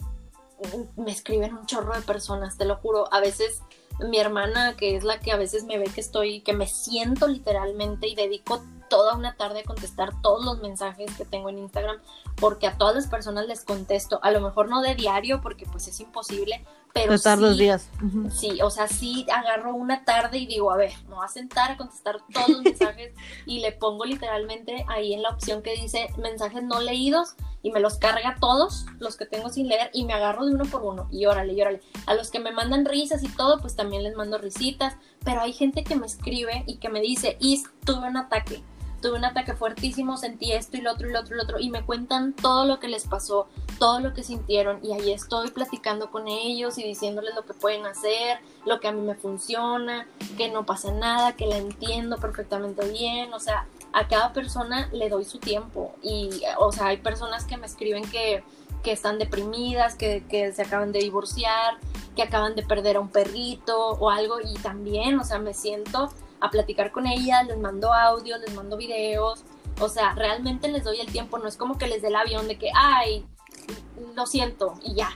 me escriben un chorro de personas, te lo juro. A veces mi hermana, que es la que a veces me ve que estoy, que me siento literalmente y dedico toda una tarde a contestar todos los mensajes que tengo en Instagram, porque a todas las personas les contesto, a lo mejor no de diario, porque pues es imposible, pero Estar sí, los días. sí, o sea, sí agarro una tarde y digo, a ver, me voy a sentar a contestar todos los mensajes y le pongo literalmente ahí en la opción que dice mensajes no leídos y me los carga todos los que tengo sin leer y me agarro de uno por uno y órale, y órale. A los que me mandan risas y todo, pues también les mando risitas, pero hay gente que me escribe y que me dice, Is, tuve un ataque tuve un ataque fuertísimo, sentí esto y lo otro y lo otro y lo otro, y me cuentan todo lo que les pasó, todo lo que sintieron, y ahí estoy platicando con ellos y diciéndoles lo que pueden hacer, lo que a mí me funciona, que no pasa nada, que la entiendo perfectamente bien, o sea, a cada persona le doy su tiempo, y, o sea, hay personas que me escriben que, que están deprimidas, que, que se acaban de divorciar, que acaban de perder a un perrito o algo, y también, o sea, me siento a platicar con ellas, les mando audios, les mando videos, o sea, realmente les doy el tiempo, no es como que les dé el avión de que, ay, lo siento y ya.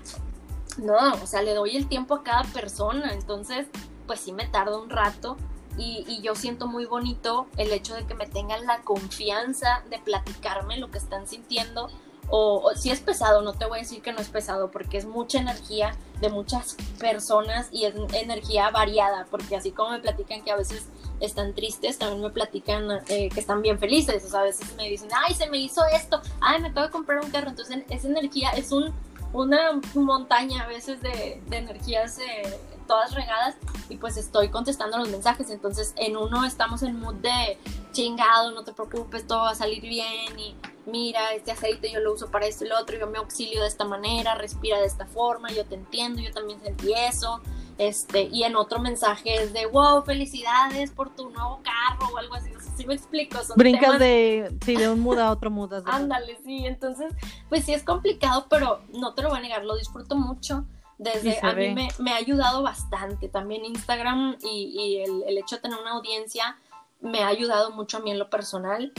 No, o sea, le doy el tiempo a cada persona, entonces, pues sí me tarda un rato y, y yo siento muy bonito el hecho de que me tengan la confianza de platicarme lo que están sintiendo o, si es pesado, no te voy a decir que no es pesado, porque es mucha energía de muchas personas y es energía variada, porque así como me platican que a veces están tristes, también me platican eh, que están bien felices, o sea, a veces me dicen, ay, se me hizo esto, ay, me acabo de comprar un carro, entonces esa energía es un, una montaña a veces de, de energías eh, todas regadas y pues estoy contestando los mensajes, entonces en uno estamos en mood de chingado, no te preocupes, todo va a salir bien y mira, este aceite yo lo uso para esto y lo otro, yo me auxilio de esta manera, respira de esta forma, yo te entiendo, yo también sentí eso, este, y en otro mensaje es de, wow, felicidades por tu nuevo carro o algo así, ¿sí me explico? Son Brincas temas- de, sí, de un mood a otro mood. Ándale, sí, entonces, pues sí es complicado, pero no te lo voy a negar, lo disfruto mucho. Desde Sí, a ve. mí me, me ha ayudado bastante también Instagram y, y el, el hecho de tener una audiencia me ha ayudado mucho a mí en lo personal,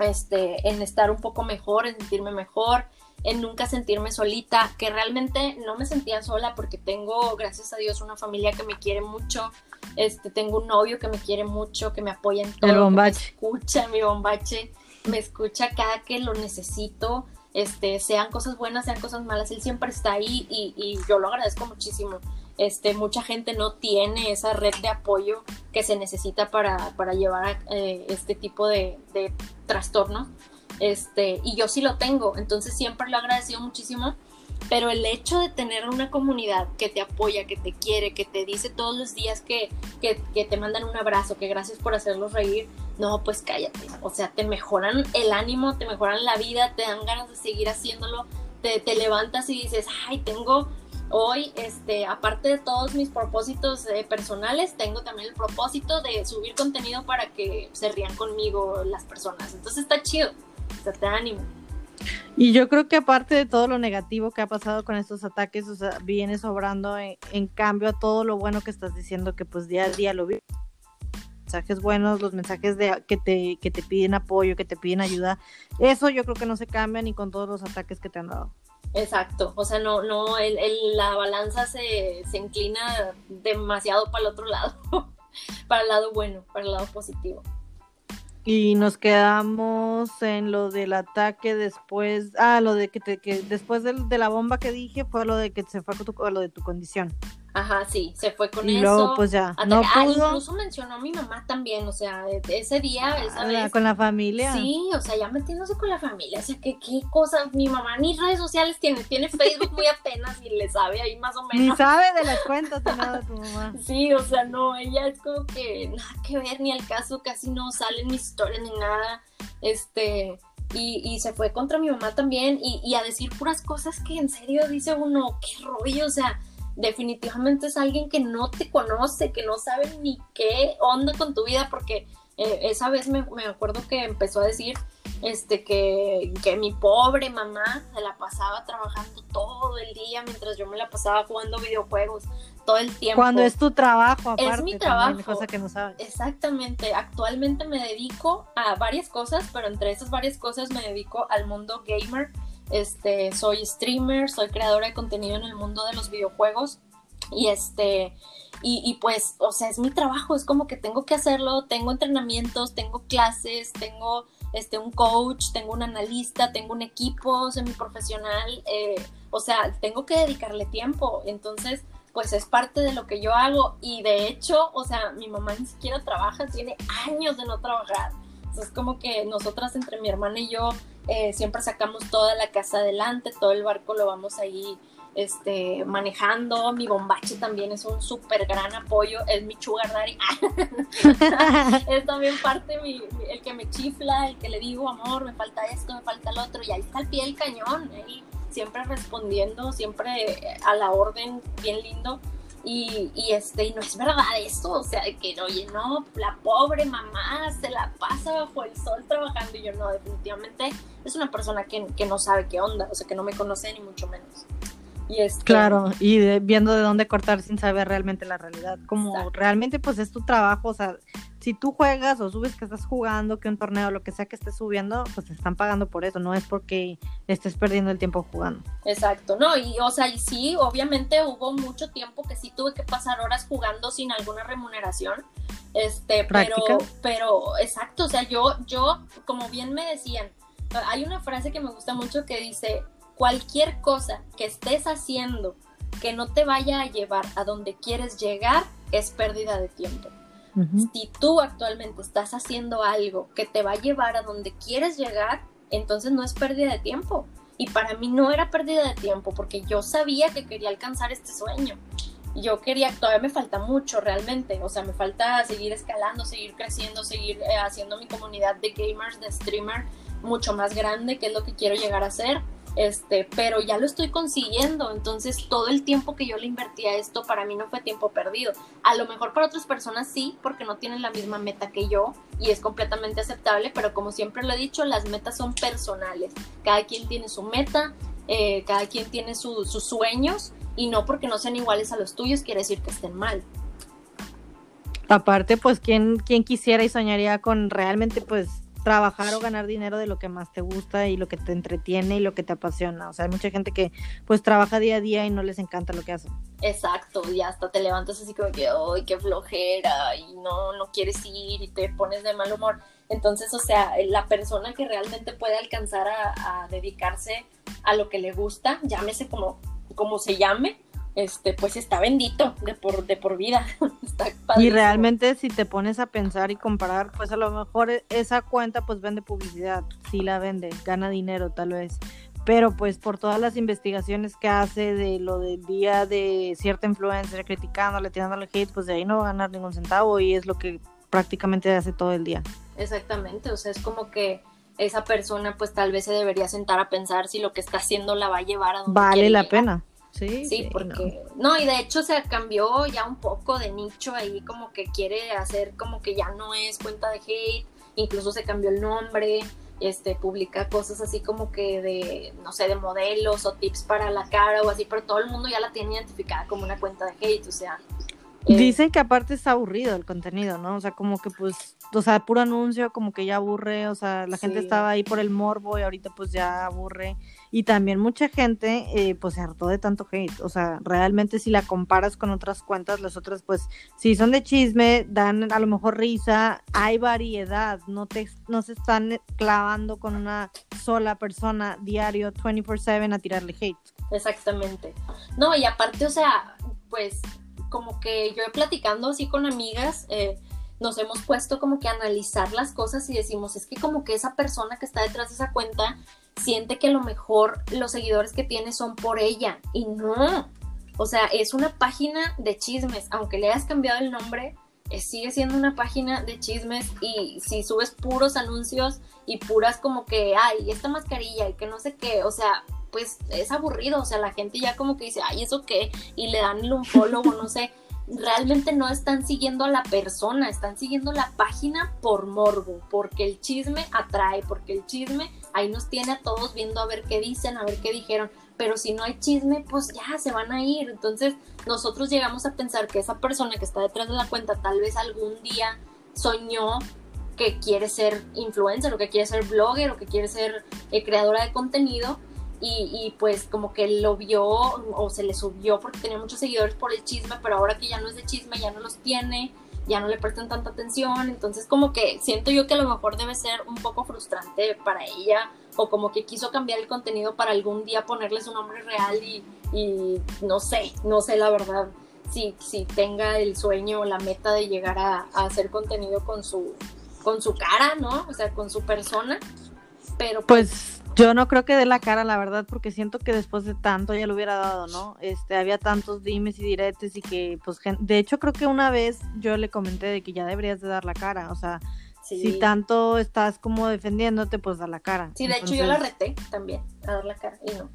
este, en estar un poco mejor, en sentirme mejor, en nunca sentirme solita, que realmente no me sentía sola porque tengo, gracias a Dios, una familia que me quiere mucho, este, tengo un novio que me quiere mucho, que me apoya en todo, que me bombache. escucha, mi bombache, me escucha cada que lo necesito, este, sean cosas buenas, sean cosas malas, él siempre está ahí y, y yo lo agradezco muchísimo. Este, mucha gente no tiene esa red de apoyo que se necesita para, para llevar eh, este tipo de, de. Este, y yo sí lo tengo, entonces siempre lo he agradecido muchísimo. Pero el hecho de tener una comunidad que te apoya, que te quiere, que te dice todos los días que, que, que te mandan un abrazo, que gracias por hacerlos reír, no, pues cállate. O sea, te mejoran el ánimo, te mejoran la vida, te dan ganas de seguir haciéndolo, te, te levantas y dices, ay, tengo hoy, este, aparte de todos mis propósitos eh, personales, tengo también el propósito de subir contenido para que se rían conmigo las personas. Entonces está chido, o sea, te ánimo. Y yo creo que aparte de todo lo negativo que ha pasado con estos ataques, o sea, viene sobrando en, en cambio a todo lo bueno que estás diciendo que pues día a día lo vi. Mensajes buenos, los mensajes de que te, que te piden apoyo, que te piden ayuda, eso yo creo que no se cambia ni con todos los ataques que te han dado. Exacto, o sea, no, no, el, la balanza se, se inclina demasiado para el otro lado, para el lado bueno, para el lado positivo. Y nos quedamos en lo del ataque después, ah, lo de que, te, que después del- de, la bomba que dije fue lo de que se fue tu- a lo de tu condición. Ajá, sí, se fue con y eso. luego pues ya, no ah, pudo. incluso mencionó a mi mamá también, o sea, de ese día, esa Ah, vez. con la familia. Sí, o sea, ya metiéndose con la familia, o sea, que qué cosas, mi mamá ni redes sociales tiene, tiene Facebook muy apenas y le sabe ahí más o Ni menos. sabe de las cuentas de nada tu mamá. Sí, o sea, no, ella es como que nada que ver, ni al caso, casi no salen mis historias ni nada, este, y, y se fue contra mi mamá también, y, y a decir puras cosas que en serio dice uno, qué rollo, o sea, definitivamente es alguien que no te conoce, que no sabe ni qué onda con tu vida, porque eh, esa vez me, me acuerdo que empezó a decir este que, que mi pobre mamá se la pasaba trabajando todo el día mientras yo me la pasaba jugando videojuegos todo el tiempo. Cuando es tu trabajo, Es aparte. mi también, trabajo. cosa que no sabes. Exactamente, actualmente me dedico a varias cosas, pero entre esas varias cosas me dedico al mundo gamer. Este, soy streamer, soy creadora de contenido en el mundo de los videojuegos. Y este y, pues, o sea, es mi trabajo, es como que tengo que hacerlo, tengo entrenamientos, tengo clases, tengo este un coach, tengo un analista, tengo un equipo semiprofesional, eh, o sea, tengo que dedicarle tiempo, entonces pues es parte de lo que yo hago. Y de hecho, o sea, mi mamá ni siquiera trabaja, tiene años de no trabajar. Entonces es como que nosotras entre mi hermana y yo eh, siempre sacamos toda la casa adelante, todo el barco lo vamos ahí este, manejando. Mi bombache también es un súper gran apoyo, es mi sugar es también parte mi, el que me chifla, el que le digo, amor, me falta esto, me falta el otro, y ahí está al pie del cañón, él siempre respondiendo, siempre a la orden, bien lindo. Y, y este, y no es verdad eso, o sea, de que oye, no, la pobre mamá se la pasa bajo el sol trabajando, y yo no, definitivamente es una persona que, que no sabe qué onda, o sea, que no me conoce ni mucho menos. Y este, Claro, y de- viendo de dónde cortar sin saber realmente la realidad. Como Exacto. realmente pues es tu trabajo, o sea, si tú juegas o subes que estás jugando, que un torneo, lo que sea que estés subiendo, pues te están pagando por eso, no es porque estés perdiendo el tiempo jugando. Exacto, no, y o sea, y sí, obviamente hubo mucho tiempo que sí tuve que pasar horas jugando sin alguna remuneración. Este, pero, pero, exacto, o sea, yo, yo, como bien me decían, hay una frase que me gusta mucho que dice, cualquier cosa que estés haciendo que no te vaya a llevar a donde quieres llegar es pérdida de tiempo. Si tú actualmente estás haciendo algo que te va a llevar a donde quieres llegar, entonces no es pérdida de tiempo. Y para mí no era pérdida de tiempo porque yo sabía que quería alcanzar este sueño. Yo quería, todavía me falta mucho realmente, o sea, me falta seguir escalando, seguir creciendo, seguir eh, haciendo mi comunidad de gamers, de streamer mucho más grande, que es lo que quiero llegar a ser. Este, pero ya lo estoy consiguiendo, entonces todo el tiempo que yo le invertí a esto para mí no fue tiempo perdido. A lo mejor para otras personas sí, porque no tienen la misma meta que yo y es completamente aceptable, pero como siempre lo he dicho, las metas son personales. Cada quien tiene su meta, eh, cada quien tiene su- sus sueños y no porque no sean iguales a los tuyos quiere decir que estén mal. Aparte, pues, ¿quién, ¿quién quisiera y soñaría con realmente, pues, trabajar o ganar dinero de lo que más te gusta y lo que te entretiene y lo que te apasiona? O sea, hay mucha gente que, pues, trabaja día a día y no les encanta lo que hacen. Exacto, y hasta te levantas así como que, ¡ay, qué flojera! Y no, no quieres ir y te pones de mal humor. Entonces, o sea, la persona que realmente puede alcanzar a, a dedicarse a lo que le gusta, llámese como, como se llame, este, pues está bendito de por, de por vida. está Y realmente si te pones a pensar y comparar, pues a lo mejor e- esa cuenta pues vende publicidad, sí la vende, gana dinero tal vez, pero pues por todas las investigaciones que hace de lo del día de cierta influencer criticándole, tirándole hate, pues de ahí no va a ganar ningún centavo y es lo que prácticamente hace todo el día. Exactamente, o sea, es como que esa persona pues tal vez se debería sentar a pensar si lo que está haciendo la va a llevar a donde Vale la llegar. pena. Sí, Sí, porque no. y de hecho se cambió ya un poco de nicho ahí, como que quiere hacer como que ya no es cuenta de hate, incluso se cambió el nombre, este, publica cosas así como que de, no sé, de modelos o tips para la cara o así, pero todo el mundo ya la tiene identificada como una cuenta de hate, o sea. Eh, Dicen que aparte está aburrido el contenido, ¿no? O sea, como que pues, o sea, puro anuncio, como que ya aburre, o sea, la gente Sí. estaba ahí por el morbo y ahorita pues ya aburre. Y también mucha gente eh, pues se hartó de tanto hate, o sea, realmente si la comparas con otras cuentas, las otras pues sí son de chisme, dan a lo mejor risa, hay variedad, no, te, no se están clavando con una sola persona diario 24/7 a tirarle hate. Exactamente. No, y aparte, o sea, pues como que yo platicando así con amigas, eh, nos hemos puesto como que a analizar las cosas y decimos, es que como que esa persona que está detrás de esa cuenta siente que a lo mejor los seguidores que tiene son por ella y no. O sea, es una página de chismes, aunque le hayas cambiado el nombre, sigue siendo una página de chismes y si subes puros anuncios y puras como que, ay, esta mascarilla y que no sé qué, o sea, pues es aburrido, o sea, la gente ya como que dice, ay, ¿eso qué? Y le dan un follow o no sé realmente no están siguiendo a la persona, están siguiendo la página por morbo, porque el chisme atrae, porque el chisme ahí nos tiene a todos viendo a ver qué dicen, a ver qué dijeron, pero si no hay chisme, pues ya se van a ir. Entonces nosotros llegamos a pensar que esa persona que está detrás de la cuenta tal vez algún día soñó que quiere ser influencer o que quiere ser blogger o que quiere ser eh, creadora de contenido y, pues como que lo vio o se le subió porque tenía muchos seguidores por el chisme, pero ahora que ya no es de chisme, ya no los tiene, ya no le prestan tanta atención, entonces como que siento yo que a lo mejor debe ser un poco frustrante para ella o como que quiso cambiar el contenido para algún día ponerle su nombre real y, y no sé, no sé la verdad si, si tenga el sueño o la meta de llegar a, hacer contenido con su, con su cara, ¿no? O sea, con su persona, pero pues yo no creo que dé la cara, la verdad, porque siento que después de tanto ya lo hubiera dado, ¿no? Este, había tantos dimes y diretes y que, pues, de hecho creo que una vez yo le comenté de que ya deberías de dar la cara, o sea, si tanto estás como defendiéndote, pues da la cara. Sí, de hecho yo la reté también a dar la cara y no.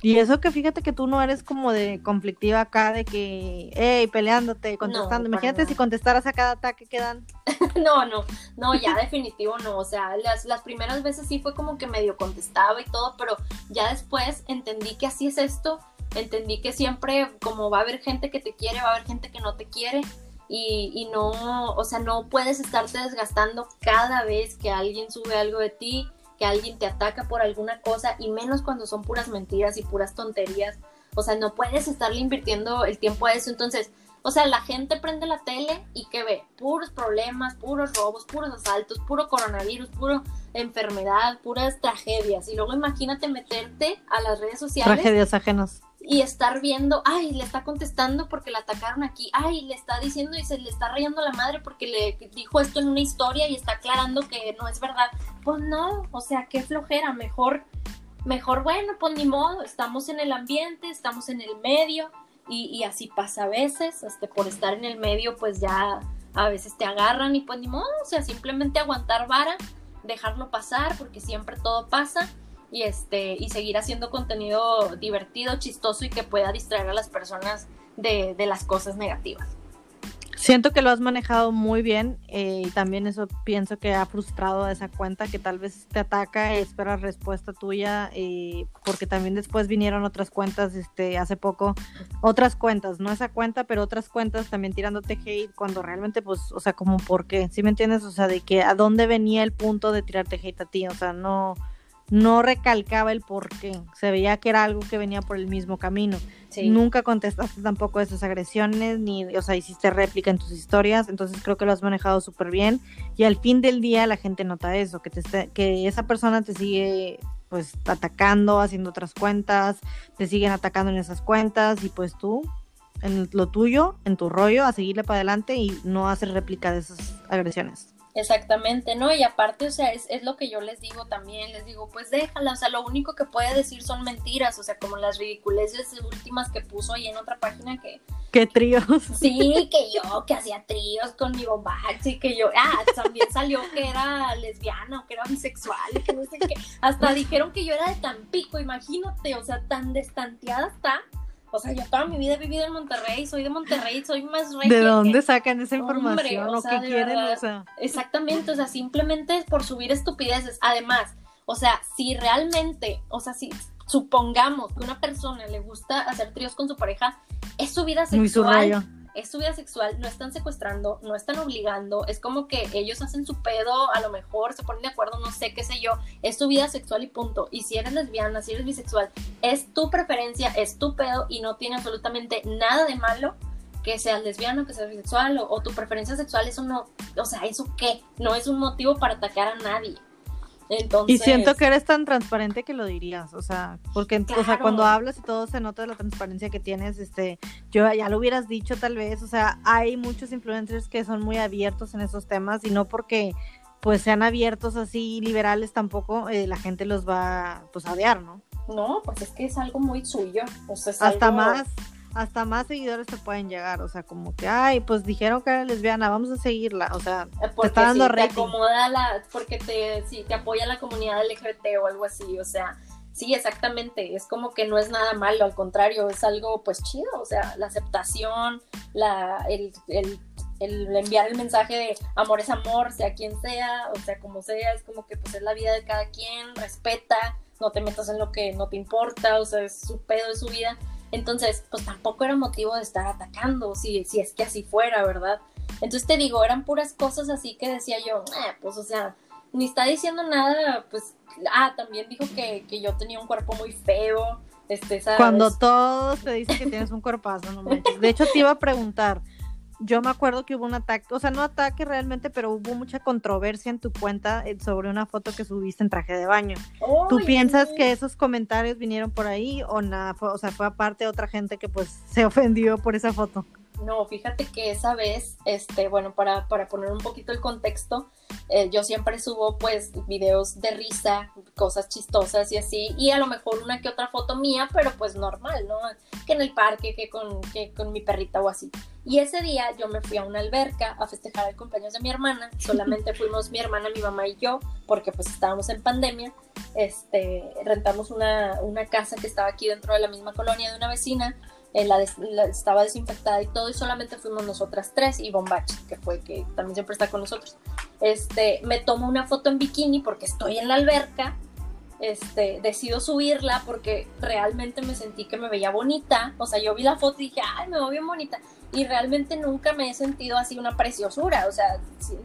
Y eso que fíjate que tú no eres como de conflictiva acá, de que, hey, peleándote, contestando. Imagínate si contestaras a cada ataque que dan. no, no, no, ya definitivo no. O sea, las, las primeras veces sí fue como que medio contestaba y todo, pero ya después entendí que así es esto. Entendí que siempre, como va a haber gente que te quiere, va a haber gente que no te quiere. Y, y no, o sea, no puedes estarte desgastando cada vez que alguien sube algo de ti que alguien te ataca por alguna cosa y menos cuando son puras mentiras y puras tonterías. O sea, no puedes estarle invirtiendo el tiempo a eso. Entonces, o sea, la gente prende la tele y que ve puros problemas, puros robos, puros asaltos, puro coronavirus, puro enfermedad, puras tragedias. Y luego imagínate meterte a las redes sociales. Tragedias ajenas y estar viendo, ay, le está contestando porque la atacaron aquí, ay, le está diciendo y se le está rayando la madre porque le dijo esto en una historia y está aclarando que no es verdad. Pues no, o sea, qué flojera, mejor, mejor, bueno, pues ni modo, estamos en el ambiente, estamos en el medio y, y así pasa a veces, este, por estar en el medio, pues ya a veces te agarran y pues ni modo, o sea, simplemente aguantar vara, dejarlo pasar porque siempre todo pasa y este y seguir haciendo contenido divertido, chistoso y que pueda distraer a las personas de, las cosas negativas. Siento que lo has manejado muy bien eh, y también eso pienso que ha frustrado a esa cuenta que tal vez te ataca y espera respuesta tuya eh, porque también después vinieron otras cuentas este hace poco otras cuentas no esa cuenta pero otras cuentas también tirándote hate cuando realmente pues o sea como por qué ¿sí me entiendes? o sea de que a dónde venía el punto de tirarte hate a ti o sea no no recalcaba el por qué, se veía que era algo que venía por el mismo camino. Nunca contestaste tampoco esas agresiones, ni, o sea, hiciste réplica en tus historias, entonces creo que lo has manejado súper bien y al fin del día la gente nota eso, que, te que esa persona te sigue pues atacando, haciendo otras cuentas, te siguen atacando en esas cuentas y pues tú en lo tuyo, en tu rollo, a seguirle para adelante y no hacer réplica de esas agresiones. Exactamente, ¿no? Y aparte, o sea, es, es, lo que yo les digo también, les digo, pues déjala, o sea, lo único que puede decir son mentiras, o sea, como las ridiculeces últimas que puso ahí en otra página que... ¿Qué tríos? Sí, que yo, que hacía tríos con mi Bax y que yo, ah, también salió que era lesbiana o que era bisexual y que no sé qué, hasta dijeron que yo era de Tampico, imagínate, o sea, tan destanteada está o sea, yo toda mi vida he vivido en Monterrey, soy de Monterrey, soy más ¿De dónde sacan esa información o, qué quieren? o sea. Exactamente, o sea, simplemente es por subir estupideces. Además, o sea, si realmente, o sea, si supongamos que una persona le gusta hacer tríos con su pareja, es su vida sexual. Muy su rayo es su vida sexual, no están secuestrando, no están obligando, es como que ellos hacen su pedo, a lo mejor se ponen de acuerdo, no sé, qué sé yo, es su vida sexual y punto. Y si eres lesbiana, si eres bisexual, es tu preferencia, es tu pedo y no tiene absolutamente nada de malo que seas lesbiano, que seas bisexual o, o tu preferencia sexual, eso no, o sea, ¿eso qué? No es un motivo para atacar a nadie. Entonces, Y siento que eres tan transparente que lo dirías, o sea, porque o sea, cuando hablas y todo se nota la transparencia que tienes, este, yo ya lo hubieras dicho tal vez, o sea, hay muchos influencers que son muy abiertos en esos temas y no porque pues sean abiertos así liberales tampoco eh, la gente los va pues a odiar, ¿no? no, pues es que es algo muy suyo. O sea, es Hasta algo- más hasta más seguidores te pueden llegar, o sea, como que ay, pues dijeron que era lesbiana, vamos a seguirla, o sea, Eh, Porque está dando si te rating. acomoda la, porque te, si te apoya la comunidad LGBT o algo así, o sea, sí, exactamente, es como que no es nada malo, al contrario, es algo pues chido, o sea, la aceptación, la, el, el, el enviar el mensaje de amor es amor, sea quien sea, o sea, como sea, es como que pues es la vida de cada quien, respeta, no te metas en lo que no te importa, o sea, es su pedo, es su vida. Entonces, pues tampoco era motivo de estar atacando, si, si es que así fuera, ¿verdad? Entonces te digo, eran puras cosas así que decía yo, "Eh, pues o sea, ni está diciendo nada, pues, ah, también dijo que, que yo tenía un cuerpo muy feo, este, ¿sabes? Cuando todos te dicen que tienes un cuerpazo, no manches. De hecho, te iba a preguntar. Yo me acuerdo que hubo un ataque, o sea, no ataque realmente, pero hubo mucha controversia en tu cuenta eh, sobre una foto que subiste en traje de baño. ¿Tú piensas que esos comentarios vinieron por ahí o nada? Fue- o sea, fue aparte otra gente que pues se ofendió por esa foto. No, fíjate que esa vez, este, bueno, para, para poner un poquito el contexto, eh, yo siempre subo pues videos de risa, cosas chistosas y así, y a lo mejor una que otra foto mía, pero pues normal, ¿no? Que en el parque, que con, que con mi perrita o así. Y ese día yo me fui a una alberca a festejar el cumpleaños de mi hermana, solamente fuimos mi hermana, mi mamá y yo, porque pues estábamos en pandemia, este, rentamos una, una casa que estaba aquí dentro de la misma colonia de una vecina, eh, la des- estaba desinfectada y todo, y solamente fuimos nosotras tres y Bombache, que fue que también siempre está con nosotros. Este, me tomo una foto en bikini porque estoy en la alberca. Este, decido subirla porque realmente me sentí que me veía bonita. O sea, yo vi la foto y dije, ay, me veo bien bonita. Y realmente nunca me he sentido así una preciosura. O sea,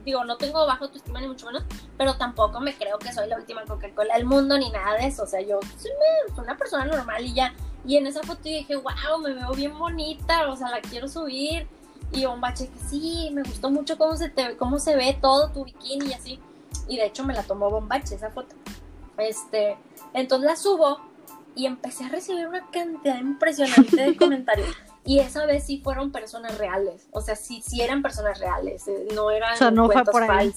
digo, no tengo bajo autoestima ni mucho menos, pero tampoco me creo que soy la última Coca-Cola del mundo ni nada de eso. O sea, yo soy una persona normal y ya. Y en esa foto dije, wow, me veo bien bonita, o sea, la quiero subir. Y Bombache que sí, me gustó mucho cómo se, te, cómo se ve todo tu bikini y así. Y de hecho me la tomó Bombache esa foto. Este, entonces la subo y empecé a recibir una cantidad impresionante de comentarios. Y esa vez sí fueron personas reales. O sea, sí, sí eran personas reales. eh, No eran O sea, no fue cuentos ahí.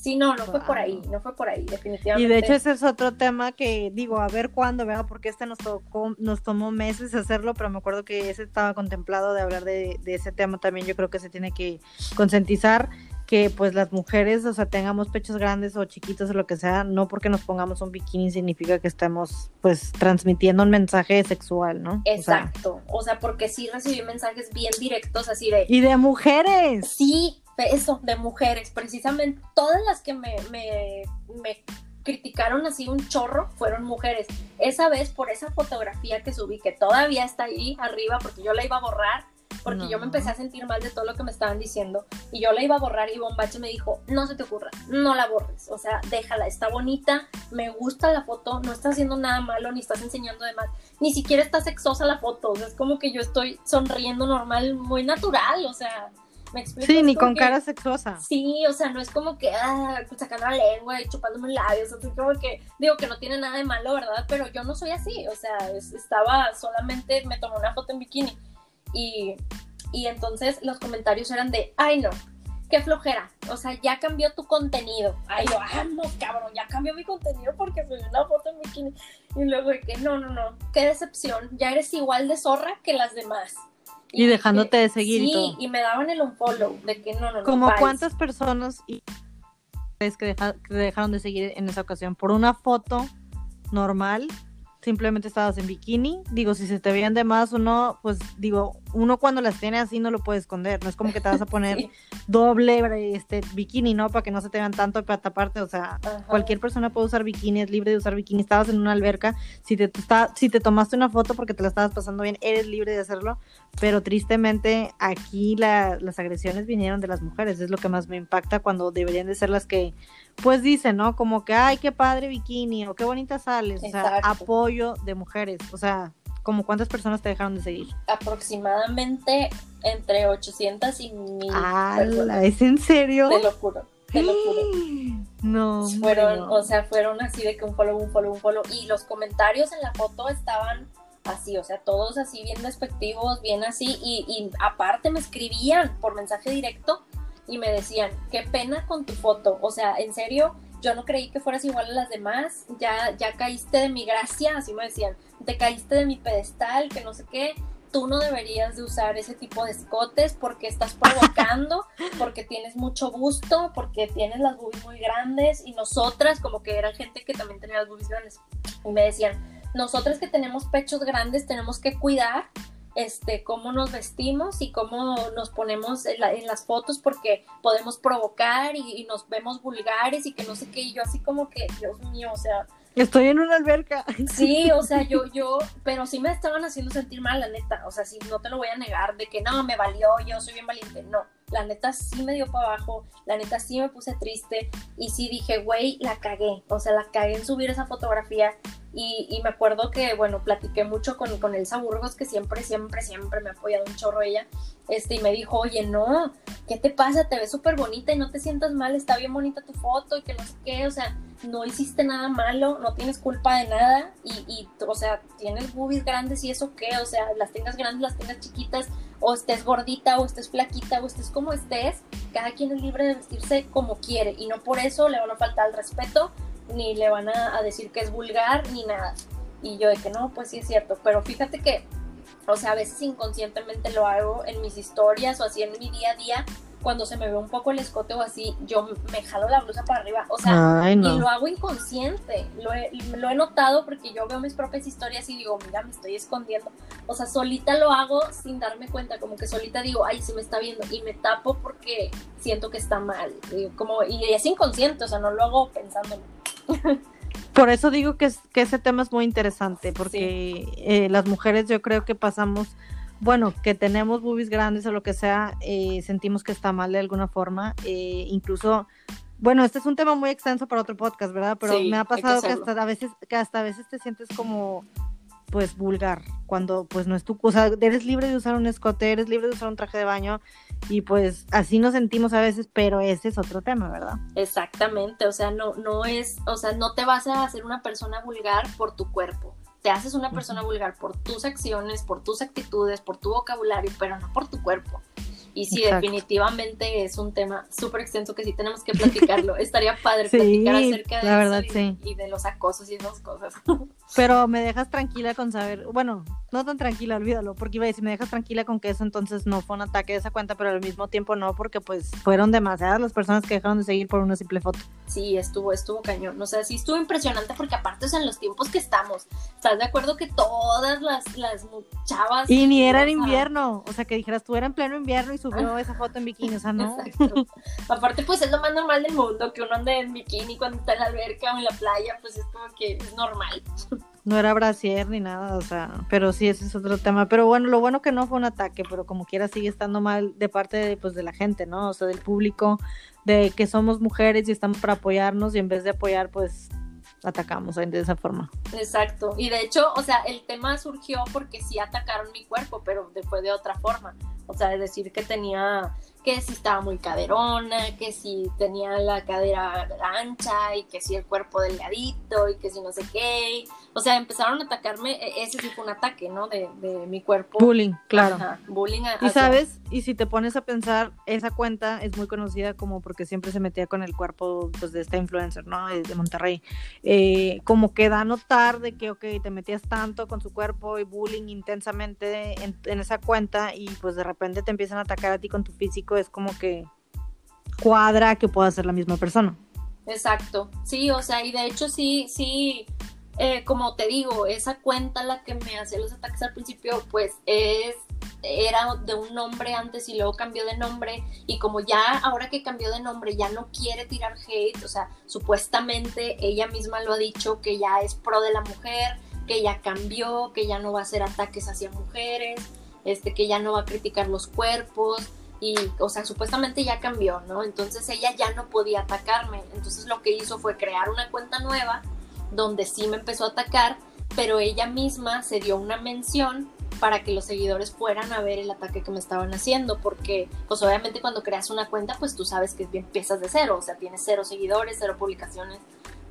Sí, no, no fue por ahí, no fue por ahí, Y definitivamente. de hecho ese es otro tema que digo, a ver cuándo, ¿verdad? Porque este nos tocó, nos tomó meses hacerlo, pero me acuerdo que ese estaba contemplado de hablar de, de ese tema también. Yo creo que se tiene que concientizar que pues las mujeres, o sea, tengamos pechos grandes o chiquitos o lo que sea, no porque nos pongamos un bikini significa que estemos pues transmitiendo un mensaje sexual, ¿no? O sea, Exacto. O sea, porque sí recibí mensajes bien directos así de, y de mujeres. Sí, eso, de mujeres, precisamente todas las que me, me, me criticaron así un chorro fueron mujeres. Esa vez por esa fotografía que subí, que todavía está ahí arriba, porque yo la iba a borrar, porque yo me empecé a sentir mal de todo lo que me estaban diciendo, y yo la iba a borrar y Bombache me dijo, no se te ocurra, no la borres, o sea, déjala, está bonita, me gusta la foto, no estás haciendo nada malo, ni estás enseñando de más, ni siquiera está sexosa la foto, o sea, es como que yo estoy sonriendo normal, muy natural, o sea, me explico. Sí, ni con que- cara sexuosa. Sí, o sea, no es como que ah, sacando la lengua y chupándome un labio, o sea, es como que digo que no tiene nada de malo, ¿verdad? Pero yo no soy así, o sea, es- estaba solamente, me tomé una foto en bikini y, y entonces los comentarios eran de, ay no, qué flojera, o sea, ya cambió tu contenido. Ay, yo, vamos, cabrón, ya cambió mi contenido porque subí una foto en bikini. Y luego de que, no, no, no, qué decepción, ya eres igual de zorra que las demás. Y dejándote de seguir y Sí, todo. y me daban el unfollow de que no, no, no. Como bye. cuántas personas y es que, deja- que dejaron de seguir en esa ocasión por una foto normal, simplemente estabas en bikini, digo, si se te veían de más o no, pues digo, uno cuando las tiene así no lo puede esconder, no es como que te vas a poner Sí. doble este bikini, ¿no? Para que no se te vean tanto para taparte, o sea, Ajá. cualquier persona puede usar bikini, es libre de usar bikini, estabas en una alberca, si te, está, si te tomaste una foto porque te la estabas pasando bien, eres libre de hacerlo, pero tristemente aquí la- las agresiones vinieron de las mujeres, es lo que más me impacta cuando deberían de ser las que, pues dicen, ¿no? Como que, ay, qué padre bikini, o qué bonita sales, o sea, apoyo de mujeres, o sea, como cuántas personas te dejaron de seguir. aproximadamente entre 800 y 1000 ¡Hala! personas. ¿Es en serio? Te lo juro, te lo juro. No, fueron, o sea, fueron así de que un follow, un follow, un follow. Y los comentarios en la foto estaban así, o sea, todos así bien despectivos, bien así. Y, y aparte me escribían por mensaje directo y me decían, qué pena con tu foto. O sea, en serio, yo no creí que fueras igual a las demás. Ya, ya caíste de mi gracia, así me decían. Te caíste de mi pedestal, que no sé qué tú no deberías de usar ese tipo de escotes porque estás provocando, porque tienes mucho gusto, porque tienes las boobies muy grandes y nosotras, como que era gente que también tenía las boobies grandes, y me decían, nosotras que tenemos pechos grandes tenemos que cuidar este, cómo nos vestimos y cómo nos ponemos en, la, en las fotos porque podemos provocar y, y, nos vemos vulgares y que no sé qué, y yo así como que, Dios mío, o sea... Estoy en una alberca. Sí, o sea, yo, yo, pero sí me estaban haciendo sentir mal, la neta, o sea, sí, no te lo voy a negar de que no, me valió, yo soy bien valiente, no, la neta sí me dio para abajo, la neta sí me puse triste y sí dije, güey, la cagué, o sea, la cagué en subir esa fotografía y, y, me acuerdo que, bueno, platiqué mucho con, con Elsa Burgos, que siempre, siempre, siempre me ha apoyado un chorro ella, este, y me dijo, oye, no, ¿qué te pasa? Te ves súper bonita y no te sientas mal, está bien bonita tu foto y que no sé qué, o sea, no hiciste nada malo, no tienes culpa de nada y, y o sea, tienes boobies grandes y eso qué, o sea, las tengas grandes, las tengas chiquitas, o estés gordita, o estés flaquita, o estés como estés, cada quien es libre de vestirse como quiere y no por eso le van a faltar el respeto ni le van a, a, decir que es vulgar, ni nada. Y yo de que no, pues sí es cierto, pero fíjate que, o sea, a veces inconscientemente lo hago en mis historias o así en mi día a día, cuando se me ve un poco el escote o así, yo me jalo la blusa para arriba, o sea, Ay, no. y lo hago inconsciente, lo he, lo he notado porque yo veo mis propias historias y digo, mira, me estoy escondiendo, o sea, solita lo hago sin darme cuenta, como que solita digo, ay, se me está viendo, y me tapo porque siento que está mal, y como, y es inconsciente, o sea, no lo hago pensándolo. Por eso digo que, es, que ese tema es muy interesante, porque sí. eh, las mujeres yo creo que pasamos, bueno, que tenemos boobies grandes o lo que sea, eh, sentimos que está mal de alguna forma, eh, incluso, bueno, este es un tema muy extenso para otro podcast, ¿verdad? Pero sí, me ha pasado que, que, hasta a veces, que hasta a veces te sientes como pues vulgar, cuando pues no es tu, o sea, eres libre de usar un escote, eres libre de usar un traje de baño y pues así nos sentimos a veces, pero ese es otro tema, ¿verdad? Exactamente, o sea, no, no es, o sea, no te vas a hacer una persona vulgar por tu cuerpo, te haces una persona vulgar por tus acciones, por tus actitudes, por tu vocabulario, pero no por tu cuerpo. Y sí, Exacto. definitivamente es un tema súper extenso que sí tenemos que platicarlo. Estaría padre sí, platicar acerca de la verdad, eso sí. y, y, de los acosos y esas cosas. Pero me dejas tranquila con saber, bueno, no tan tranquila, olvídalo, porque iba a decir, me dejas tranquila con que eso entonces no fue un ataque de esa cuenta, pero al mismo tiempo no, porque pues fueron demasiadas las personas que dejaron de seguir por una simple foto. Sí, estuvo, estuvo cañón. O sea, sí estuvo impresionante porque aparte, o sea, en los tiempos que estamos, ¿estás de acuerdo que todas las, las chavas... Y ni era en invierno, o sea, que dijeras, tú era en pleno invierno y subió esa foto en bikini, o sea, no. Exacto. Aparte, pues es lo más normal del mundo, que uno ande en bikini cuando está en la alberca o en la playa, pues es como que es normal. No era brasier ni nada, o sea, pero sí, ese es otro tema. Pero bueno, lo bueno que no fue un ataque, pero como quiera sigue estando mal de parte de, pues, de la gente, ¿no? O sea, del público, de que somos mujeres y estamos para apoyarnos y en vez de apoyar, pues atacamos de esa forma. Exacto. Y de hecho, o sea, el tema surgió porque sí atacaron mi cuerpo, pero fue de otra forma. O sea, de decir que tenía, que si estaba muy caderona, que si tenía la cadera ancha y que si el cuerpo delgadito y que si no sé qué. O sea, empezaron a atacarme, ese sí fue un ataque, ¿no? De, de mi cuerpo. Bullying, claro. Ajá, bullying. A, y sabes, y si te pones a pensar, esa cuenta es muy conocida como porque siempre se metía con el cuerpo pues, de esta influencer, ¿no? De Monterrey. Eh, como que da a notar de que, ok, te metías tanto con su cuerpo y bullying intensamente en, en esa cuenta y pues de repente te empiezan a atacar a ti con tu físico, es como que cuadra que pueda ser la misma persona. Exacto, sí, o sea, y de hecho sí, sí, eh, como te digo, esa cuenta la que me hacía los ataques al principio, pues es era de un nombre antes y luego cambió de nombre y como ya ahora que cambió de nombre ya no quiere tirar hate, o sea, supuestamente ella misma lo ha dicho que ya es pro de la mujer, que ya cambió, que ya no va a hacer ataques hacia mujeres, este que ya no va a criticar los cuerpos y o sea, supuestamente ya cambió, ¿no? Entonces ella ya no podía atacarme, entonces lo que hizo fue crear una cuenta nueva donde sí me empezó a atacar, pero ella misma se dio una mención para que los seguidores fueran a ver el ataque que me estaban haciendo, porque pues obviamente cuando creas una cuenta, pues tú sabes que empiezas de cero, o sea, tienes cero seguidores, cero publicaciones,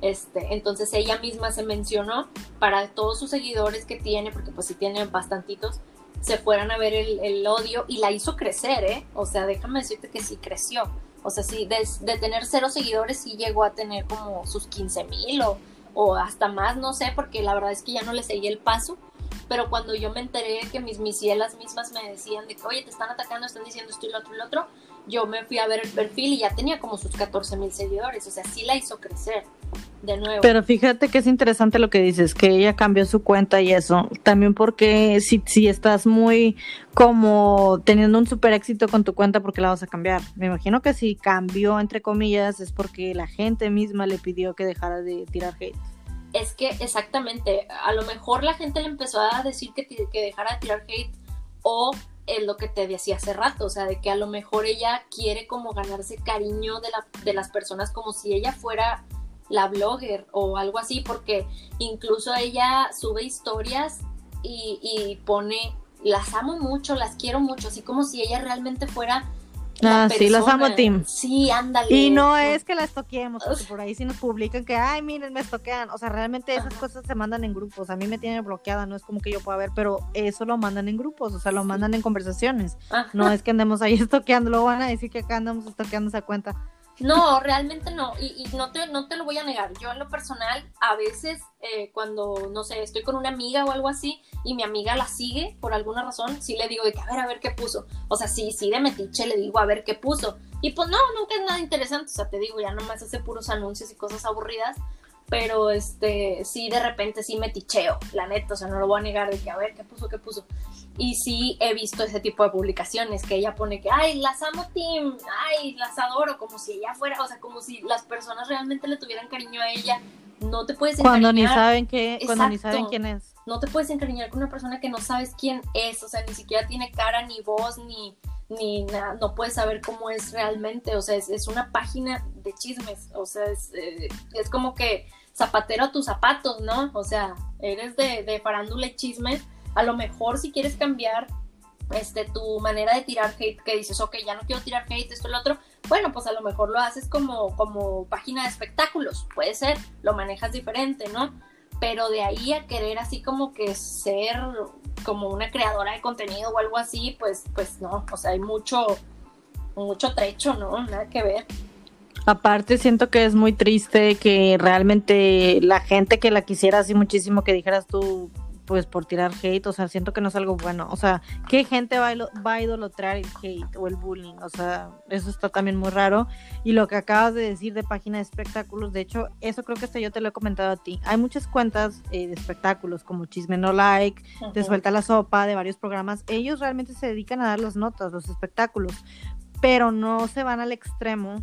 este, entonces ella misma se mencionó para todos sus seguidores que tiene, porque pues sí tiene bastantitos, se fueran a ver el, odio y la hizo crecer, ¿eh? O sea, déjame decirte que sí creció. O sea, sí, de, tener cero seguidores sí llegó a tener como sus 15 mil o, o hasta más, no sé, porque la verdad es que ya no le seguí el paso pero cuando yo me enteré que mis misielas mismas me decían de que, oye, te están atacando, están diciendo esto y lo otro y lo otro, yo me fui a ver el perfil y ya tenía como sus 14 mil seguidores, o sea, sí la hizo crecer de nuevo. Pero fíjate que es interesante lo que dices, que ella cambió su cuenta y eso, también porque si, si estás muy como teniendo un super éxito con tu cuenta, ¿por qué la vas a cambiar? Me imagino que si cambió, entre comillas, es porque la gente misma le pidió que dejara de tirar hate es que exactamente, a lo mejor la gente le empezó a decir que, que dejara de tirar hate o es lo que te decía hace rato, o sea, de que a lo mejor ella quiere como ganarse cariño de, la, de las personas como si ella fuera la blogger o algo así, porque incluso ella sube historias y, y pone, las amo mucho, las quiero mucho, así como si ella realmente fuera Ah, sí, los amo, Tim. Sí, ándale. Y no es que las toquemos, porque por ahí sí nos publican que, ay, miren, me toquean. O sea, realmente esas cosas se mandan en grupos. A mí me tienen bloqueada, no es como que yo pueda ver, pero eso lo mandan en grupos, o sea, lo mandan en conversaciones. No es que andemos ahí estoqueando, luego van a decir que acá andamos estoqueando esa cuenta. No, realmente no. Y, no, te, no te lo voy a negar. Yo en lo personal, a veces eh, cuando, no sé, estoy con una amiga o algo así y mi amiga la sigue por alguna razón, sí le digo de que a ver, a ver qué puso. O sea, sí, sí de metiche le digo a ver qué puso. Y pues no, nunca es nada interesante. O sea, te digo, ya nomás hace puros anuncios y cosas aburridas pero este sí de repente sí me ticheo, la neta, o sea, no lo voy a negar de que a ver qué puso, qué puso. Y sí he visto ese tipo de publicaciones que ella pone que, ay, las amo Tim, ay, las adoro, como si ella fuera, o sea, como si las personas realmente le tuvieran cariño a ella. No te puedes encariñar. Cuando ni saben qué, cuando ni saben quién es. No te puedes encariñar con una persona que no sabes quién es, o sea, ni siquiera tiene cara, ni voz, ni, ni nada, no puedes saber cómo es realmente, o sea, es, una página de chismes, o sea, es, eh, es como que zapatero a tus zapatos, ¿no? O sea, eres de, de farándula y chismes. A lo mejor si quieres cambiar este, tu manera de tirar hate, que dices, ok, ya no quiero tirar hate, esto y lo otro, bueno, pues a lo mejor lo haces como, como página de espectáculos, puede ser, lo manejas diferente, ¿no? Pero de ahí a querer así como que ser como una creadora de contenido o algo así, pues, pues no, o sea, hay mucho, mucho trecho, ¿no? Nada que ver. Aparte siento que es muy triste que realmente la gente que la quisiera así muchísimo que dijeras tú pues por tirar hate, o sea, siento que no es algo bueno, o sea, ¿qué gente va a, va a idolatrar el hate o el bullying? O sea, eso está también muy raro. Y lo que acabas de decir de página de espectáculos, de hecho, eso creo que hasta yo te lo he comentado a ti. Hay muchas cuentas eh, de espectáculos como Chisme No Like, Te Suelta la Sopa, de varios programas. Ellos realmente se dedican a dar las notas, los espectáculos, pero no se van al extremo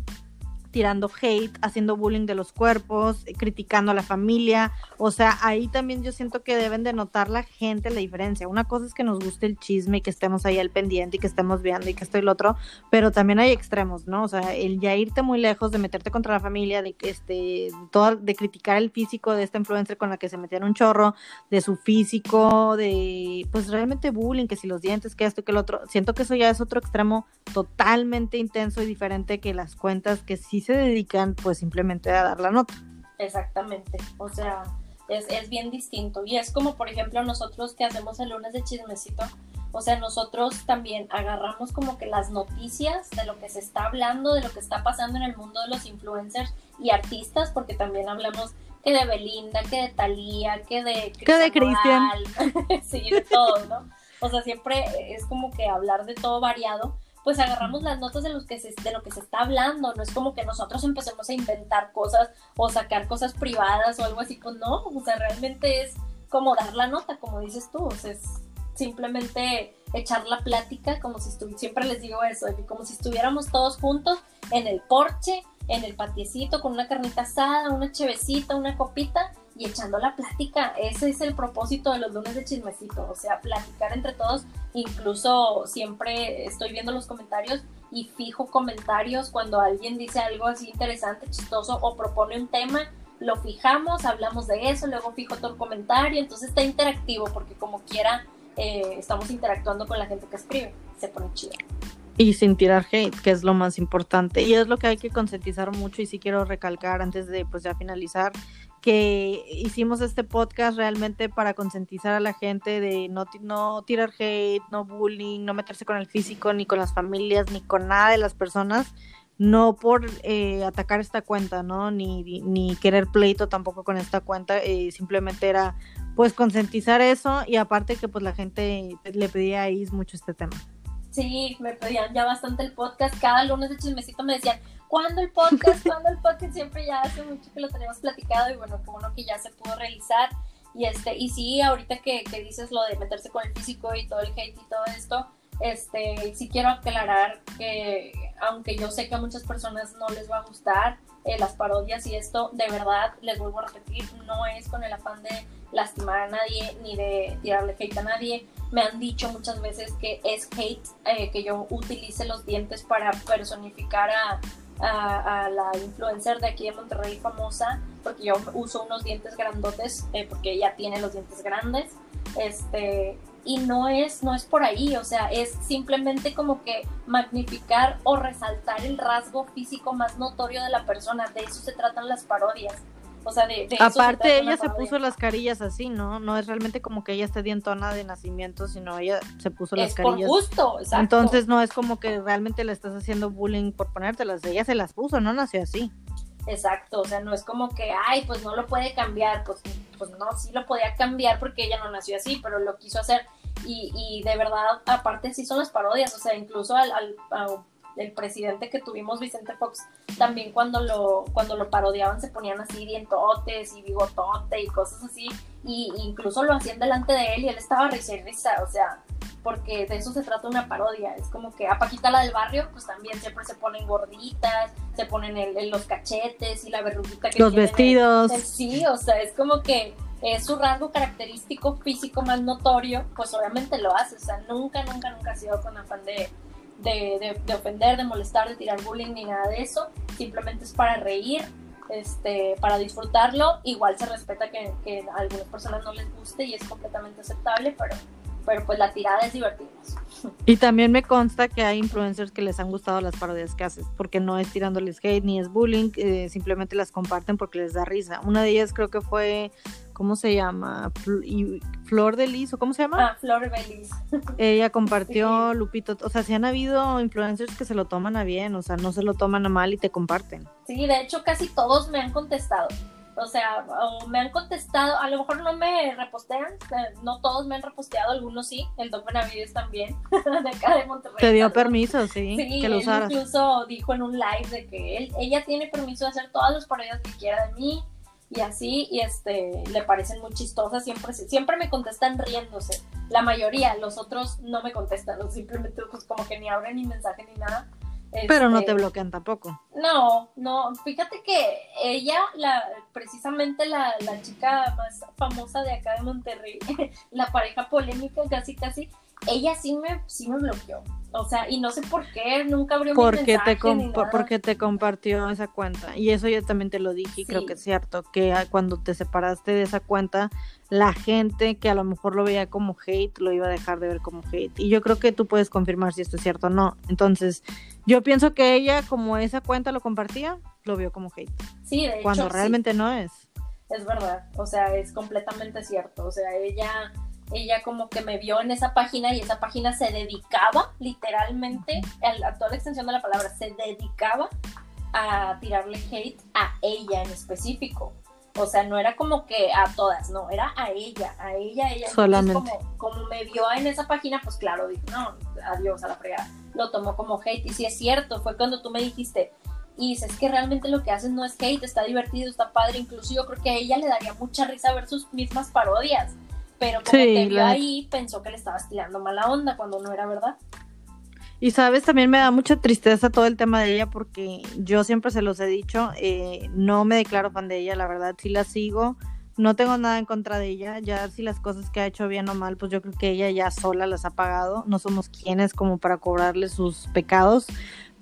tirando hate, haciendo bullying de los cuerpos, eh, criticando a la familia. O sea, ahí también yo siento que deben de notar la gente la diferencia. Una cosa es que nos guste el chisme y que estemos ahí al pendiente y que estemos viendo y que esto y lo otro, pero también hay extremos, ¿no? O sea, el ya irte muy lejos, de meterte contra la familia, de este, todo, de criticar el físico de esta influencer con la que se metieron un chorro, de su físico, de pues realmente bullying, que si los dientes, que esto, que el otro. Siento que eso ya es otro extremo totalmente intenso y diferente que las cuentas que sí se dedican pues simplemente a dar la nota. Exactamente, o sea, es, es, bien distinto. Y es como, por ejemplo, nosotros que hacemos el lunes de chismecito, o sea, nosotros también agarramos como que las noticias de lo que se está hablando, de lo que está pasando en el mundo de los influencers y artistas, porque también hablamos que de Belinda, que de Thalía, que de... Que de Cristian. sí, de todo, ¿no? O sea, siempre es como que hablar de todo variado pues agarramos las notas de, los que se, de lo que se está hablando, no es como que nosotros empecemos a inventar cosas o sacar cosas privadas o algo así, pues no, o sea, realmente es como dar la nota, como dices tú, o sea, es simplemente echar la plática, como si estuviéramos, siempre les digo eso, como si estuviéramos todos juntos en el porche, en el patiecito, con una carnita asada, una chevecita, una copita, y echando la plática. Ese es el propósito de los lunes de chismecito, o sea, platicar entre todos. Incluso siempre estoy viendo los comentarios y fijo comentarios cuando alguien dice algo así interesante, chistoso o propone un tema. Lo fijamos, hablamos de eso, luego fijo otro comentario, entonces está interactivo porque como quiera eh, estamos interactuando con la gente que escribe. Se pone chido. Y sin tirar hate, que es lo más importante. Y es lo que hay que concientizar mucho y sí quiero recalcar antes de pues ya finalizar que hicimos este podcast realmente para concientizar a la gente de no, no tirar hate, no bullying, no meterse con el físico, ni con las familias, ni con nada de las personas, no por eh, atacar esta cuenta, ¿no? Ni, ni, querer pleito tampoco con esta cuenta, eh, simplemente era pues concientizar eso y aparte que pues la gente le pedía a Is mucho este tema. Sí, me pedían ya bastante el podcast, cada lunes de chismecito me decían, ¿cuándo el podcast? ¿Cuándo el podcast? Siempre ya hace mucho que lo tenemos platicado y bueno, como no que ya se pudo realizar. Y este, y sí, ahorita que, que dices lo de meterse con el físico y todo el hate y todo esto, este, sí quiero aclarar que aunque yo sé que a muchas personas no les va a gustar eh, las parodias y esto, de verdad, les vuelvo a repetir, no es con el afán de lastimar a nadie ni de tirarle hate a nadie. Me han dicho muchas veces que es hate eh, que yo utilice los dientes para personificar a, a, la influencer de aquí de Monterrey famosa, porque yo uso unos dientes grandotes, eh, porque ella tiene los dientes grandes. Este, y no es, no es por ahí, o sea, es simplemente como que magnificar o resaltar el rasgo físico más notorio de la persona, de eso se tratan las parodias. O sea, de, Aparte, ella se puso las carillas así, ¿no? No es realmente como que ella esté dientona de nacimiento, sino ella se puso las carillas. Por gusto, exacto. Entonces no es como que realmente le estás haciendo bullying por ponértelas. Ella se las puso, no nació así. Exacto, o sea, no es como que, ay, pues no lo puede cambiar, pues, pues no, sí lo podía cambiar porque ella no nació así, pero lo quiso hacer. Y, y de verdad, aparte sí son las parodias, o sea, incluso al, al, el presidente que tuvimos, Vicente Fox, también cuando lo, cuando lo parodiaban se ponían así dientotes y bigotote y cosas así, y incluso lo hacían delante de él y él estaba risa y risa, o sea, porque de eso se trata una parodia, es como que a Paquita la del barrio, pues también siempre se ponen gorditas, se ponen el, los cachetes y la verruguita que Los vestidos. sí, o sea, es como que es su rasgo característico físico más notorio, pues obviamente lo hace, o sea, nunca, nunca, nunca ha sido con afán de de, de, ofender, de molestar, de tirar bullying ni nada de eso. Simplemente es para reír, este, para disfrutarlo. Igual se respeta que, que a algunas personas no les guste y es completamente aceptable, pero, pero pues la tirada es divertirnos. Y también me consta que hay influencers que les han gustado las parodias que haces, porque no es tirándoles hate ni es bullying, eh, simplemente las comparten porque les da risa. Una de ellas creo que fue ¿cómo se llama? Flor de Lis, ¿o cómo se llama? Ah, Flor de Lis. Ella compartió, Lupito, o sea, si han habido influencers que se lo toman a bien, o sea, no se lo toman a mal y te comparten. Sí, de hecho casi todos me han contestado. O sea, me han contestado, a lo mejor no me repostean, no todos me han reposteado, algunos sí, el Doc Benavides también, de acá de Monterrey. Te dio permiso, sí, sí que lo usaras. incluso dijo en un live de que él, ella tiene permiso de hacer todas las parodias que quiera de mí, y así, y este, le parecen muy chistosas, siempre, siempre me contestan riéndose, la mayoría, los otros no me contestan, simplemente pues como que ni abren ni mensaje ni nada. Pero no te este, bloquean tampoco. No, no, fíjate que ella, la, precisamente la, la chica más famosa de acá de Monterrey, la pareja polémica casi casi, ella sí me, sí me bloqueó. O sea, y no sé por qué, nunca abrió porque mi mensaje te ni nada. Porque te compartió esa cuenta. Y eso yo también te lo dije y creo que es cierto, que cuando te separaste de esa cuenta, la gente que a lo mejor lo veía como hate, lo iba a dejar de ver como hate. Y yo creo que tú puedes confirmar si esto es cierto o no. Entonces, yo pienso que ella, como esa cuenta lo compartía, lo vio como hate. Sí, de Cuando realmente no es. Es verdad, o sea, es completamente cierto. O sea, ella ella como que me vio en esa página y esa página se dedicaba literalmente, a toda la extensión de la palabra, se dedicaba a tirarle hate a ella en específico. O sea, no era como que a todas, no, era a ella, a ella, ella. Solamente. Como, como me vio en esa página, pues claro, dijo, no, adiós a la fregada. Lo tomó como hate. Y si es cierto, fue cuando tú me dijiste, y dices que realmente lo que haces no es hate, está divertido, está padre. Incluso yo creo que a ella le daría mucha risa ver sus mismas parodias pero como te vio ahí, pensó que le estabas tirando mala onda cuando no era verdad. Y sabes, también me da mucha tristeza todo el tema de ella porque yo siempre se los he dicho, eh, no me declaro fan de ella, la verdad, sí la sigo, no tengo nada en contra de ella, ya si las cosas que ha hecho bien o mal, pues yo creo que ella ya sola las ha pagado, no somos quienes como para cobrarle sus pecados,